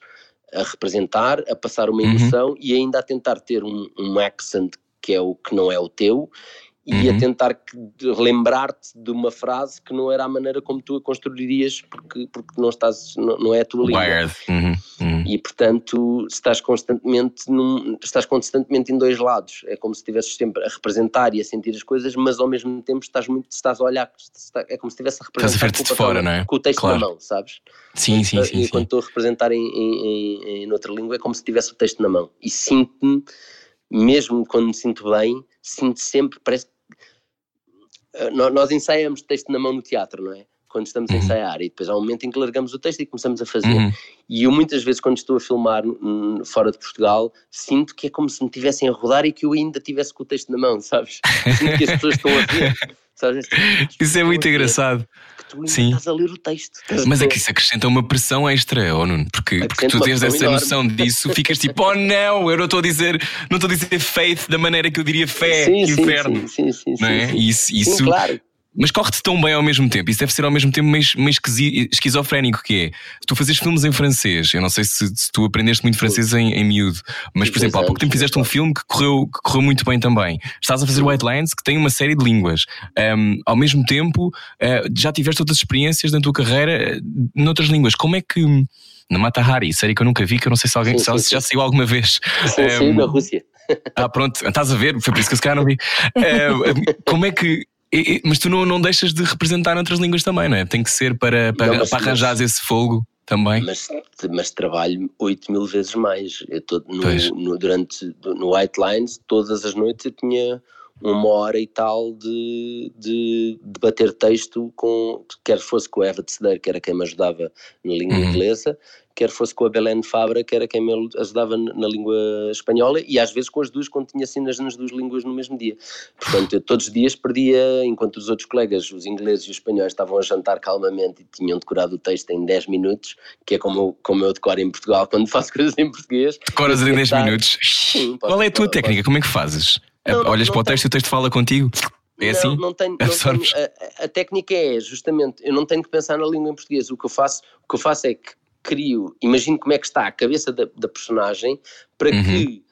D: a representar, a passar uma uhum. emoção uhum. e ainda a tentar ter um, um accent que é o que não é o teu e uhum. a tentar lembrar-te de uma frase que não era a maneira como tu a construirias porque, porque não, estás, não, não é a tua língua. Uhum. Uhum. E portanto estás constantemente, num, estás constantemente em dois lados. É como se estivesses sempre a representar e a sentir as coisas, mas ao mesmo tempo estás muito estás a olhar, é como se estivesse a representar
A: estás a de fora, não é?
D: com o texto claro. na mão, sabes?
A: Sim, sim, sim.
D: E quando estou a representar em, em, em, em outra língua é como se tivesse o texto na mão. E sinto-me, mesmo quando me sinto bem, sinto sempre, parece eh, nós ensaiamos texto na mão no teatro, não é? Quando estamos uhum. a ensaiar, e depois há um momento em que largamos o texto e começamos a fazer. Uhum. E eu muitas vezes, quando estou a filmar fora de Portugal, sinto que é como se me tivessem a rodar e que eu ainda tivesse com o texto na mão, sabes? Sinto que as pessoas estão a ver. Sabes?
A: Isso é muito engraçado.
D: tu Sim. estás a ler o texto.
A: Mas é que isso acrescenta uma pressão extra, oh Nuno, porque, porque tu tens essa enorme. noção disso, ficas tipo, oh não, eu não estou a dizer, não estou a dizer faith da maneira que eu diria fé, sim, que sim, inferno.
D: Sim, sim, sim,
A: não é? Isso, isso, sim, claro. Mas corre-te tão bem ao mesmo tempo. Isso deve ser ao mesmo tempo meio, meio esquizofrénico, que é tu fazes filmes em francês. Eu não sei se, se tu aprendeste muito francês em, em miúdo, mas por exemplo, há pouco tempo fizeste um filme que correu, que correu muito bem também. Estás a fazer White Lines, que tem uma série de línguas. Um, ao mesmo tempo, uh, já tiveste outras experiências na tua carreira uh, noutras línguas. Como é que. Na Mata Hari, série que eu nunca vi, que eu não sei se alguém sim, sim, se já saiu alguma vez.
D: Sim, um, sim, na Rússia.
A: Ah, pronto, estás a ver, foi por isso que eu se calhar não vi. Uh, como é que e, mas tu não, não deixas de representar outras línguas também, não é? Tem que ser para, para, não, para arranjar esse fogo também.
D: Mas, mas trabalho 8 mil vezes mais. Eu tô no, no, durante no White Lines, todas as noites eu tinha uma hora e tal de, de, de bater texto com quer fosse com a Eva Tsedeiro, que era quem me ajudava na língua uhum. inglesa, quer fosse com a Belén Fabra, que era quem me ajudava na língua espanhola, e às vezes com as duas, quando tinha cenas nas duas línguas no mesmo dia. Portanto, eu todos os dias perdia, enquanto os outros colegas, os ingleses e os espanhóis, estavam a jantar calmamente e tinham decorado o texto em 10 minutos, que é como, como eu decoro em Portugal quando faço coisas em português.
A: Decoras em 10 minutos? Sim, Qual é a tua técnica? Como é que fazes? Não, Olhas não, para o texto e o texto fala contigo? É assim?
D: Não, tenho, tenho a, a, técnica é justamente, eu não tenho que pensar na língua em português. O que eu faço, o que eu faço é que crio, imagino como é que está a cabeça da, da personagem para uhum. que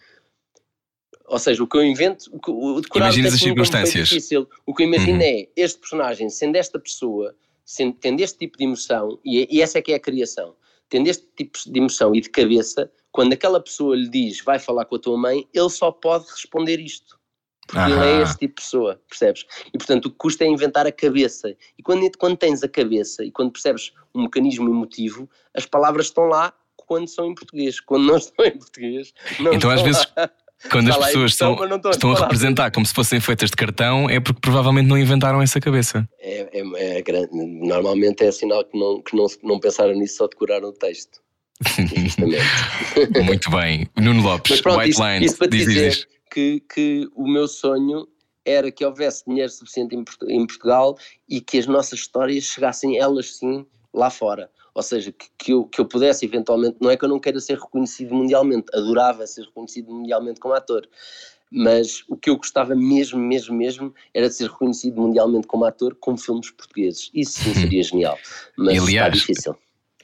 D: ou seja, o que eu invento, o decorar
A: Imaginas as circunstâncias.
D: Difícil. O que eu imagino uhum. é este personagem, sendo esta pessoa, sendo, tendo este tipo de emoção, e, e, essa é que é a criação, tendo este tipo de emoção e de cabeça, quando aquela pessoa lhe diz vai falar com a tua mãe, ele só pode responder isto. Porque ele é este tipo de pessoa, percebes? E portanto o que custa é inventar a cabeça. E quando, quando tens a cabeça e quando percebes um mecanismo emotivo, as palavras estão lá quando são em português. Quando não estão em português, não
A: Então às vezes.
D: Lá.
A: Quando as pessoas estão, estão, estão a representar como se fossem feitas de cartão, é porque provavelmente não inventaram essa cabeça.
D: É, é, é normalmente é sinal que não, que não, não pensaram nisso, só decoraram o texto.
A: Muito bem. Nuno Lopes, pronto, White Line,
D: isso, para diz, dizer diz. Que, que o meu sonho era que houvesse dinheiro suficiente em, em Portugal e que as nossas histórias chegassem elas sim lá fora. Ou seja, que, que, eu, que eu pudesse eventualmente, não é que eu não queira ser reconhecido mundialmente, adorava ser reconhecido mundialmente como ator, mas o que eu gostava mesmo, mesmo, mesmo era de ser reconhecido mundialmente como ator com filmes portugueses. Isso sim seria genial, mas Aliás, está difícil.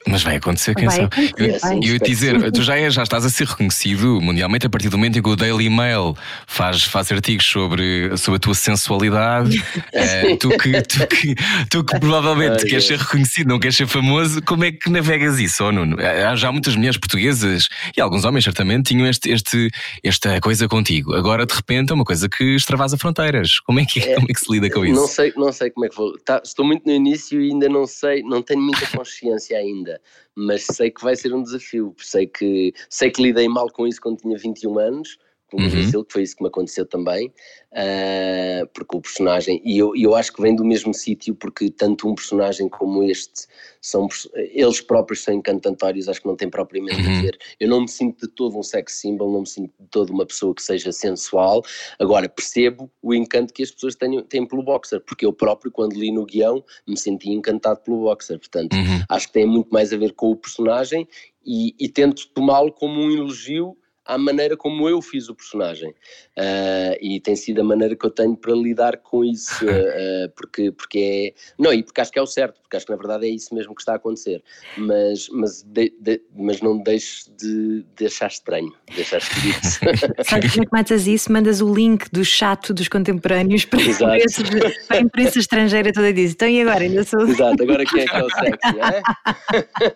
A: Mas vai acontecer, quem vai sabe? Acontecer, eu, ia te dizer, tu já, é, já estás a ser reconhecido mundialmente a partir do momento em que o Daily Mail faz, faz artigos sobre, sobre a tua sensualidade. é, tu, que, tu, que, tu que provavelmente Ai, queres é. ser reconhecido, não queres ser famoso, como é que navegas isso, oh, Nuno? Há já muitas mulheres portuguesas e alguns homens certamente tinham este, este, esta coisa contigo. Agora de repente é uma coisa que extravasa fronteiras. Como é que, é, como é que se lida com isso?
D: Não sei, não sei como é que vou. Tá, estou muito no início e ainda não sei, não tenho muita consciência ainda mas sei que vai ser um desafio, sei que, sei que lidei mal com isso quando tinha 21 anos, o uhum. Brasil, que foi isso que me aconteceu também, uh, porque o personagem, e eu, eu acho que vem do mesmo sítio, porque tanto um personagem como este, são, eles próprios são encantatórios, acho que não tem propriamente uhum. a ver. Eu não me sinto de todo um sex symbol, não me sinto de todo uma pessoa que seja sensual, agora percebo o encanto que as pessoas têm, têm pelo boxer, porque eu próprio, quando li no guião, me senti encantado pelo boxer, portanto, uhum. acho que tem muito mais a ver com o personagem e, e tento tomá-lo como um elogio à maneira como eu fiz o personagem. Uh, e tem sido a maneira que eu tenho para lidar com isso, uh, porque, porque é. Não, e porque acho que é o certo, porque acho que na verdade é isso mesmo que está a acontecer. Mas, mas, de, de, mas não deixes de, de achar estranho, de achar esquisito.
B: Sabes como é que matas isso? Mandas o link do chato dos contemporâneos para, para a imprensa estrangeira toda diz. Então e agora? Ainda sou.
D: Exato, agora quem é que é o sexy, é?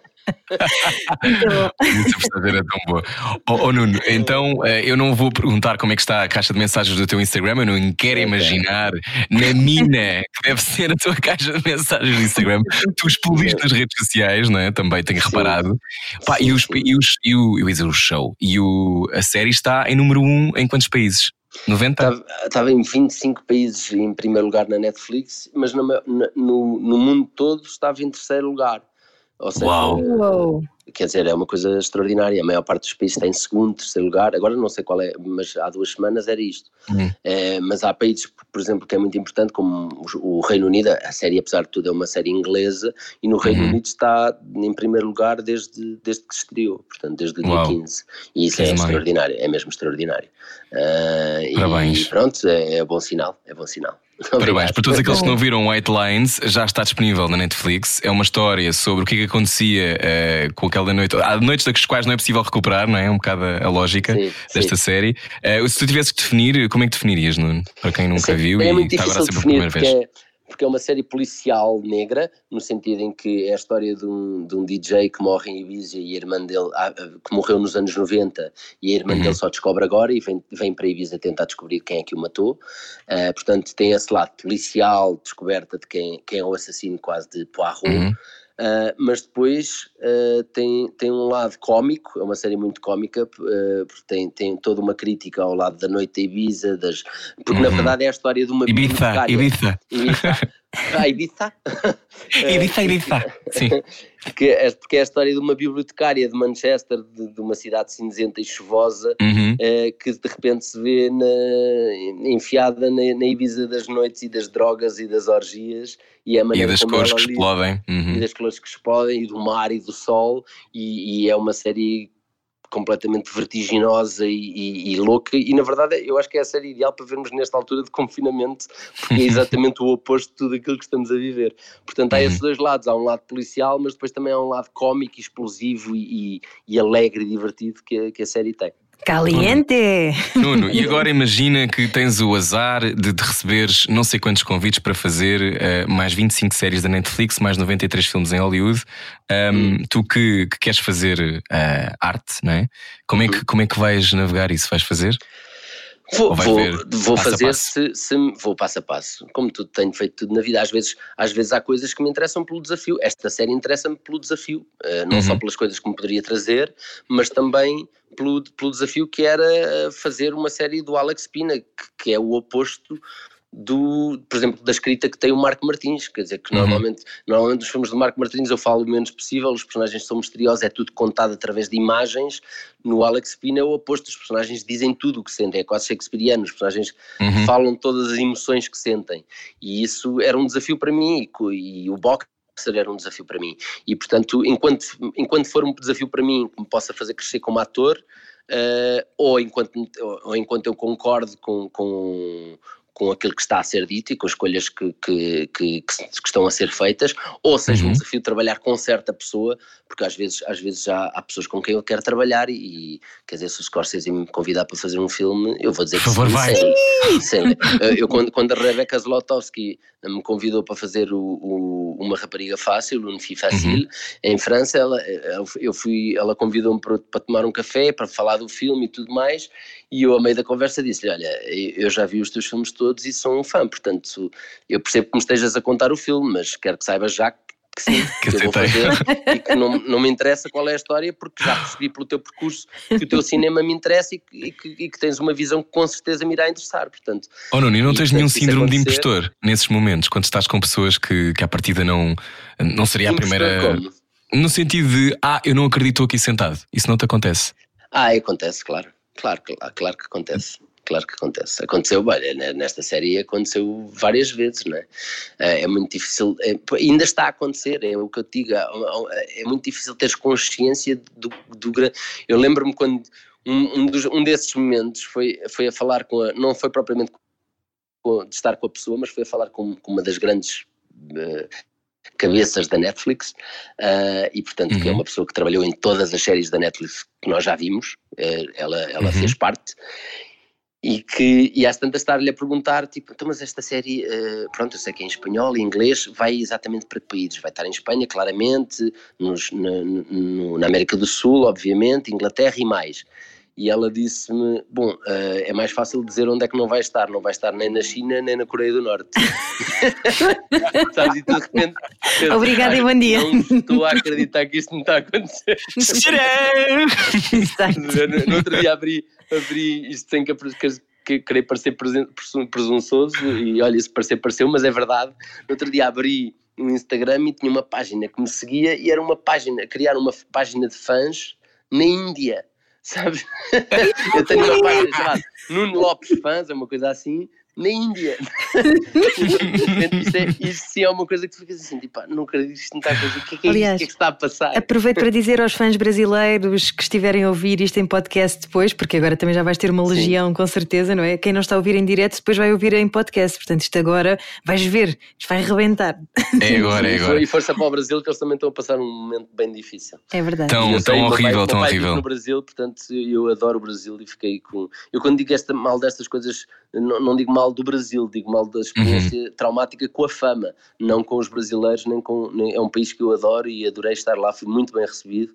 A: Essa brincadeira é tão boa. Oh, oh, Nuno, então eh, eu não vou perguntar como é que está a caixa de mensagens do teu Instagram, eu não quero imaginar na mina que deve ser a tua caixa de mensagens do Instagram. Tu explodiste nas redes sociais, não é? Também tenho reparado. Pá, e, os, e, os, e o, eu ia dizer o show, e o, a série está em número 1 um em quantos países? 90?
D: Estava, estava em 25 países em primeiro lugar na Netflix, mas no, no, no mundo todo estava em terceiro lugar. Ou seja, Uau. quer dizer, é uma coisa extraordinária. A maior parte dos países está em segundo, terceiro lugar. Agora não sei qual é, mas há duas semanas era isto. Uhum. É, mas há países, por exemplo, que é muito importante, como o Reino Unido. A série, apesar de tudo, é uma série inglesa e no Reino uhum. Unido está em primeiro lugar desde, desde que se estreou, portanto, desde o dia 15. E isso que é extraordinário, é mesmo extraordinário. Uh, Parabéns. E pronto, é, é bom sinal, é bom sinal.
A: Parabéns. Para todos aqueles que não viram White Lines, já está disponível na Netflix. É uma história sobre o que, é que acontecia uh, com aquela noite. Há noites das quais não é possível recuperar, não é? É um bocado a lógica sim, desta sim. série. Uh, se tu tivesse que definir, como é que definirias, Nuno? Para quem nunca sim, viu
D: é
A: e está agora a ser pela primeira vez. É
D: porque é uma série policial negra, no sentido em que é a história de um, de um DJ que morre em Ibiza e a irmã dele, ah, que morreu nos anos 90, e a irmã uhum. dele só descobre agora e vem, vem para Ibiza tentar descobrir quem é que o matou. Uh, portanto, tem esse lado policial, descoberta de quem, quem é o assassino quase de Poirot. Uhum. Uh, mas depois uh, tem, tem um lado cómico, é uma série muito cómica, uh, porque tem, tem toda uma crítica ao lado da noite da Ibiza, das, porque uhum. na verdade é a história de uma
A: Ibiza, Ibiza.
D: Ibiza. Ah, Ibiza?
A: Ibiza, Ibiza, sim.
D: Porque é, porque é a história de uma bibliotecária de Manchester, de, de uma cidade cinzenta e chuvosa, uhum. eh, que de repente se vê na, enfiada na, na, Ibiza das noites e das drogas e das orgias. E, a
A: e das cores que explodem.
D: Uhum. E das cores que explodem, e do mar e do sol, e, e é uma série completamente vertiginosa e, e, e, louca, e na verdade eu acho que é a série ideal para vermos nesta altura de confinamento, porque é exatamente o oposto de tudo aquilo que estamos a viver. Portanto, há uhum. esses dois lados: há um lado policial, mas depois também há um lado cómico, explosivo e, e alegre e divertido que a, que a série tem.
B: Caliente!
A: Nuno, e agora imagina que tens o azar de, de receberes não sei quantos convites para fazer uh, mais 25 séries da Netflix, mais 93 filmes em Hollywood. Um. Tu que, que, queres fazer uh, arte, não é? Como, é que, hum. como é que vais navegar isso? Vais fazer?
D: Vou, vou, vou fazer
A: passo?
D: Se, se vou passo a passo, como tudo tenho feito tudo na vida. Às vezes, às vezes há coisas que me interessam pelo desafio. Esta série interessa-me pelo desafio, eh, não só
A: Uhum.
D: pelas coisas que me poderia trazer, mas também pelo, pelo desafio que era fazer uma série do Alex Pina, que, que é o oposto do, por exemplo, da escrita que tem o Marco Martins, quer dizer que
A: Uhum.
D: normalmente, normalmente nos filmes do Marco Martins eu falo o menos possível, os personagens são misteriosos, é tudo contado através de imagens, no Alex Pina é o oposto, os personagens dizem tudo o que sentem, é quase shakespeariano, os personagens
A: Uhum.
D: falam todas as emoções que sentem, e isso era um desafio para mim, e, e o boxer era um desafio para mim, e portanto, enquanto, enquanto for um desafio para mim que me possa fazer crescer como ator, eh, ou, enquanto, ou, enquanto eu concordo com, com, com aquilo que está a ser dito e com as escolhas que, que, que, que que estão a ser feitas, ou seja,
A: Uhum.
D: um desafio de trabalhar com certa pessoa, porque às vezes, às vezes já há pessoas com quem eu quero trabalhar e, e, quer dizer, se o Scorsese me convidar para fazer um filme, eu vou dizer
A: Por favor,
D: que sim,
A: vai.
D: Eh, eu quando, quando a Rebecca Zlotowski me convidou para fazer o, o- uma rapariga fácil, um fille facile, em França, ela, eu fui, ela convidou-me para, para tomar um café, para falar do filme e tudo mais, e eu, a meio da conversa, disse-lhe: Olha, eu já vi os teus filmes todos e sou um fã, portanto, eu percebo que me estejas a contar o filme, mas quero que saibas já que sim,
A: Que
D: que eu vou fazer e que não, não me interessa qual é a história, porque já percebi pelo teu percurso que o teu cinema me interessa e que, e que- e que tens uma visão que com certeza me irá interessar, portanto.
A: Oh Nuno, e não tens nenhum síndrome de impostor nesses momentos, quando estás com pessoas que, que à partida não, não seria a
D: Impostor
A: primeira.
D: como?
A: No sentido de, ah, eu não acredito aqui sentado. Isso não te acontece.
D: Ah, acontece, claro. Claro, claro, claro que acontece. Claro que acontece. Aconteceu, olha, ne- nesta série aconteceu várias vezes, não é? É é muito difícil, é, ainda está a acontecer, é o que eu digo, é, muito difícil teres consciência do, do Eu lembro-me quando um, um, dos- um desses momentos foi, foi a falar com a. Não foi propriamente com- de estar com a pessoa, mas foi a falar com, com uma das grandes. eh, cabeças da Netflix eh, e portanto que é
A: Uhum.
D: uma pessoa que trabalhou em todas as séries da Netflix que nós já vimos eh, ela, ela
A: Uhum.
D: fez parte e que e às tantas estar-lhe a perguntar tipo, então mas esta série eh, pronto, eu sei que é em espanhol e inglês vai exatamente para que países? Vai estar em Espanha, claramente nos, no- na América do Sul, obviamente Inglaterra e mais e ela disse-me, bom, eh, é mais fácil dizer onde é que não vai estar, não vai estar nem na China nem na Coreia do Norte. Sabes, e de repente eu,
B: Obrigada e
D: "Ai,
B: bom dia."
D: não estou a acreditar que isto me está a acontecer. No, no outro dia abri, abri isto sem que, que, que querer parecer presunçoso e olha, se parecer, pareceu, mas é verdade. No outro dia abri um Instagram e tinha uma página que me seguia e era uma página, criar uma página de fãs na Índia, sabes? Eu tenho uma página chamada Nuno Lopes Fãs, é uma coisa assim, na Índia. isto, é, sim é uma coisa que tu ficas assim, tipo, "Ah, não acredito que isto não está a acontecer. O que é que, é isto?
B: Aliás,
D: O que é que está a passar?
B: Aproveito para dizer aos fãs brasileiros que estiverem a ouvir isto em podcast depois, porque agora também já vais ter uma
D: Sim.
B: legião, com certeza, não é? Quem não está a ouvir em direto depois vai ouvir em podcast. Portanto, isto agora vais ver, isto vai rebentar.
A: É agora, é agora.
D: E força para o Brasil, que eles também estão a passar um momento bem difícil.
B: É verdade.
A: Tão,
D: eu sei,
A: tão
D: o meu pai-
A: horrível,
D: o meu
A: tão
D: pai
A: horrível.
D: no Brasil, portanto eu adoro o Brasil e fiquei com. Eu quando digo esta, mal destas coisas, não, não digo mal do Brasil, digo mal da experiência
A: Uhum.
D: traumática com a fama, não com os brasileiros, nem com. nem- é um país que eu adoro e adorei estar lá, fui muito bem recebido.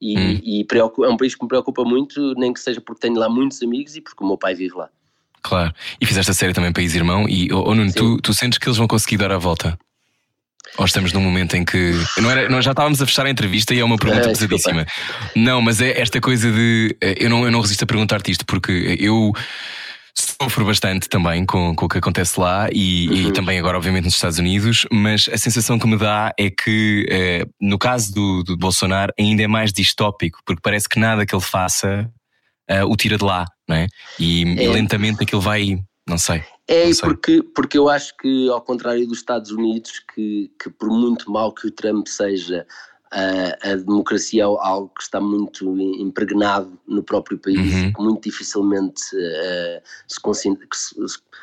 D: E,
A: Hum.
D: e preocu- é um país que me preocupa muito, nem que seja porque tenho lá muitos amigos e porque o meu pai vive lá.
A: Claro. E fizeste a série também País Irmão. E, oh, Nuno, tu, tu sentes que eles vão conseguir dar a volta? Ou estamos num momento em que. Não era, nós já estávamos a fechar a entrevista e é uma pergunta
D: Ah,
A: pesadíssima. Não, mas é esta coisa de. eh, Eu não, eu não resisto a perguntar-te isto, porque eu sofro bastante também com, com o que acontece lá e, e
D: Uhum.
A: também agora, obviamente, nos Estados Unidos, mas a sensação que me dá é que, eh, no caso do, do Bolsonaro, ainda é mais distópico, porque parece que nada que ele faça eh, o tira de lá, não é? E, e
D: É.
A: lentamente aquilo vai. Não sei.
D: É,
A: Não
D: e
A: sei.
D: porque, porque eu acho que, ao contrário dos Estados Unidos, que, que por muito mal que o Trump seja, a, a democracia é algo que está muito im- impregnado no próprio país
A: Uhum.
D: e que muito dificilmente eh, se, que se,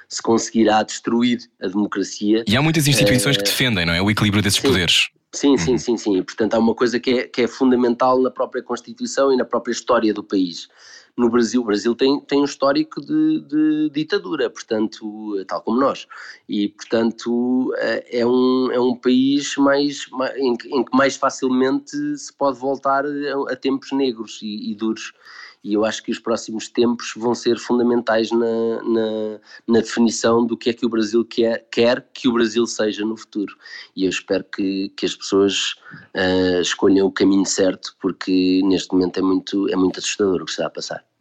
D: se conseguirá destruir a democracia.
A: E há muitas instituições
D: Eh,
A: que defendem, não é? O equilíbrio desses
D: sim.
A: poderes.
D: Sim, sim, sim, sim. E, portanto, há uma coisa que é, que é fundamental na própria Constituição e na própria história do país. No Brasil, o Brasil tem, tem um histórico de, de ditadura, portanto, tal como nós. E, portanto, é, é um, é um país mais, em, que, mais facilmente se pode voltar a, a tempos negros e, e duros e eu acho que os próximos tempos vão ser fundamentais na, na, na definição do que é que o Brasil quer, quer, que o Brasil seja no futuro. E eu espero que, que as pessoas uh, escolham o caminho certo, porque neste momento é muito, é muito assustador o que está a passar.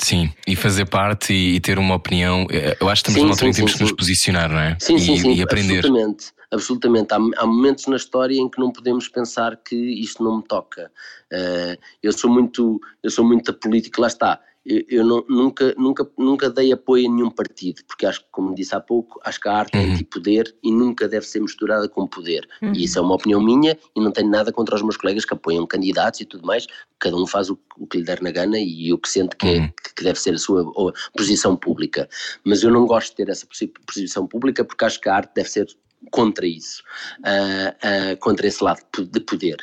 A: Sim, e fazer parte e, e, ter uma opinião. Eh, eu acho que estamos sim, numa altura em que temos que nos posicionar, não é?
D: Sim,
A: e,
D: sim, sim.
A: E aprender.
D: Absolutamente. Absolutamente. Há, há, momentos na história em que não podemos pensar que isto não me toca. Uh, eu sou muito, eu sou muito da política, lá está eu, eu não, nunca, nunca, nunca dei apoio a nenhum partido, porque acho que, como disse há pouco, acho que a arte é uhum. é anti-poder e nunca deve ser misturada com poder. Uhum. E isso é uma opinião minha e não tenho nada contra os meus colegas que apoiam candidatos e tudo mais. Cada um faz o, o que lhe der na gana e o que sente que, uhum. é, que deve ser a sua posição pública. Mas eu não gosto de ter essa posição pública porque acho que a arte deve ser contra isso, uh, uh, contra esse lado de poder.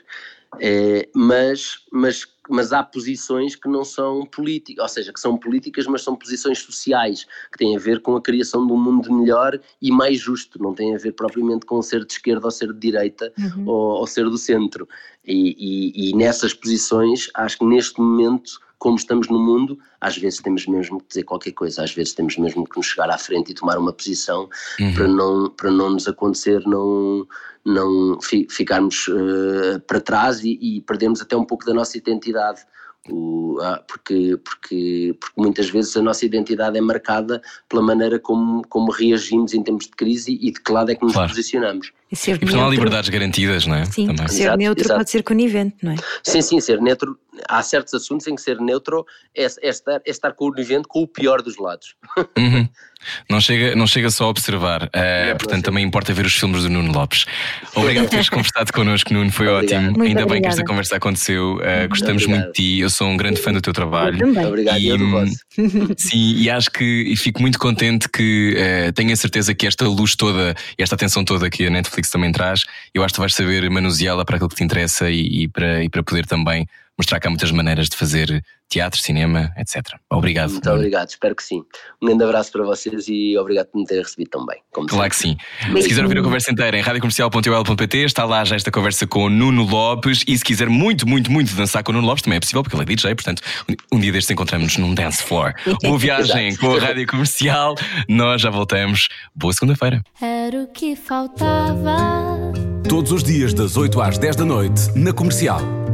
D: Uh, mas, mas mas há posições que não são políticas, ou seja, que são políticas, mas são posições sociais, que têm a ver com a criação de um mundo melhor e mais justo, não têm a ver propriamente com ser de esquerda ou ser de direita uhum. ou, ou, ser do centro. E, e, e nessas posições, acho que neste momento como estamos no mundo, às vezes temos mesmo que dizer qualquer coisa, às vezes temos mesmo que nos chegar à frente e tomar uma posição uhum. para, não, para não nos acontecer não, não fi, ficarmos uh, para trás e, e perdermos até um pouco da nossa identidade. O, ah, porque, porque, porque muitas vezes a nossa identidade é marcada pela maneira como, como reagimos em tempos de crise e de que lado é que nos claro. posicionamos.
A: E, ser e há liberdades garantidas, não é?
B: Sim, Também. ser exato, neutro exato. pode ser conivente, não é?
D: Sim, sim, ser neutro. Há certos assuntos em que ser neutro é, é, estar, é estar conivente com o pior dos lados.
A: Uhum. Não, chega, não chega só a observar. Uh, não, portanto, não também importa ver os filmes do Nuno Lopes. Obrigado por teres conversado connosco, Nuno. Foi obrigado. ótimo. Muito Ainda obrigada. bem que esta conversa aconteceu. Uh, gostamos obrigado. muito de ti. Eu sou um grande fã do teu trabalho.
B: Eu também.
D: Obrigado, e, eu
A: Sim, e acho que e fico muito contente que uh, tenho a certeza que esta luz toda e esta atenção toda que a Netflix também traz eu acho que tu vais saber manuseá-la para aquilo que te interessa e, e, para, e para poder também mostrar que há muitas maneiras de fazer teatro, cinema, etc. Obrigado.
D: Muito obrigado, espero que sim. Um grande abraço para vocês e obrigado por me terem recebido também.
A: Como claro sempre. que sim. Se quiser ouvir a conversa inteira em radiocomercial.ol.pt, está lá já esta conversa com o Nuno Lopes. E se quiser muito, muito, muito dançar com o Nuno Lopes, também é possível, porque ele é DJ, portanto, um dia destes encontramos num dance floor. Boa viagem com a Rádio Comercial. Nós já voltamos. Boa segunda-feira.
F: Era o que faltava.
C: Todos os dias, das 8 às 10 da noite, na comercial.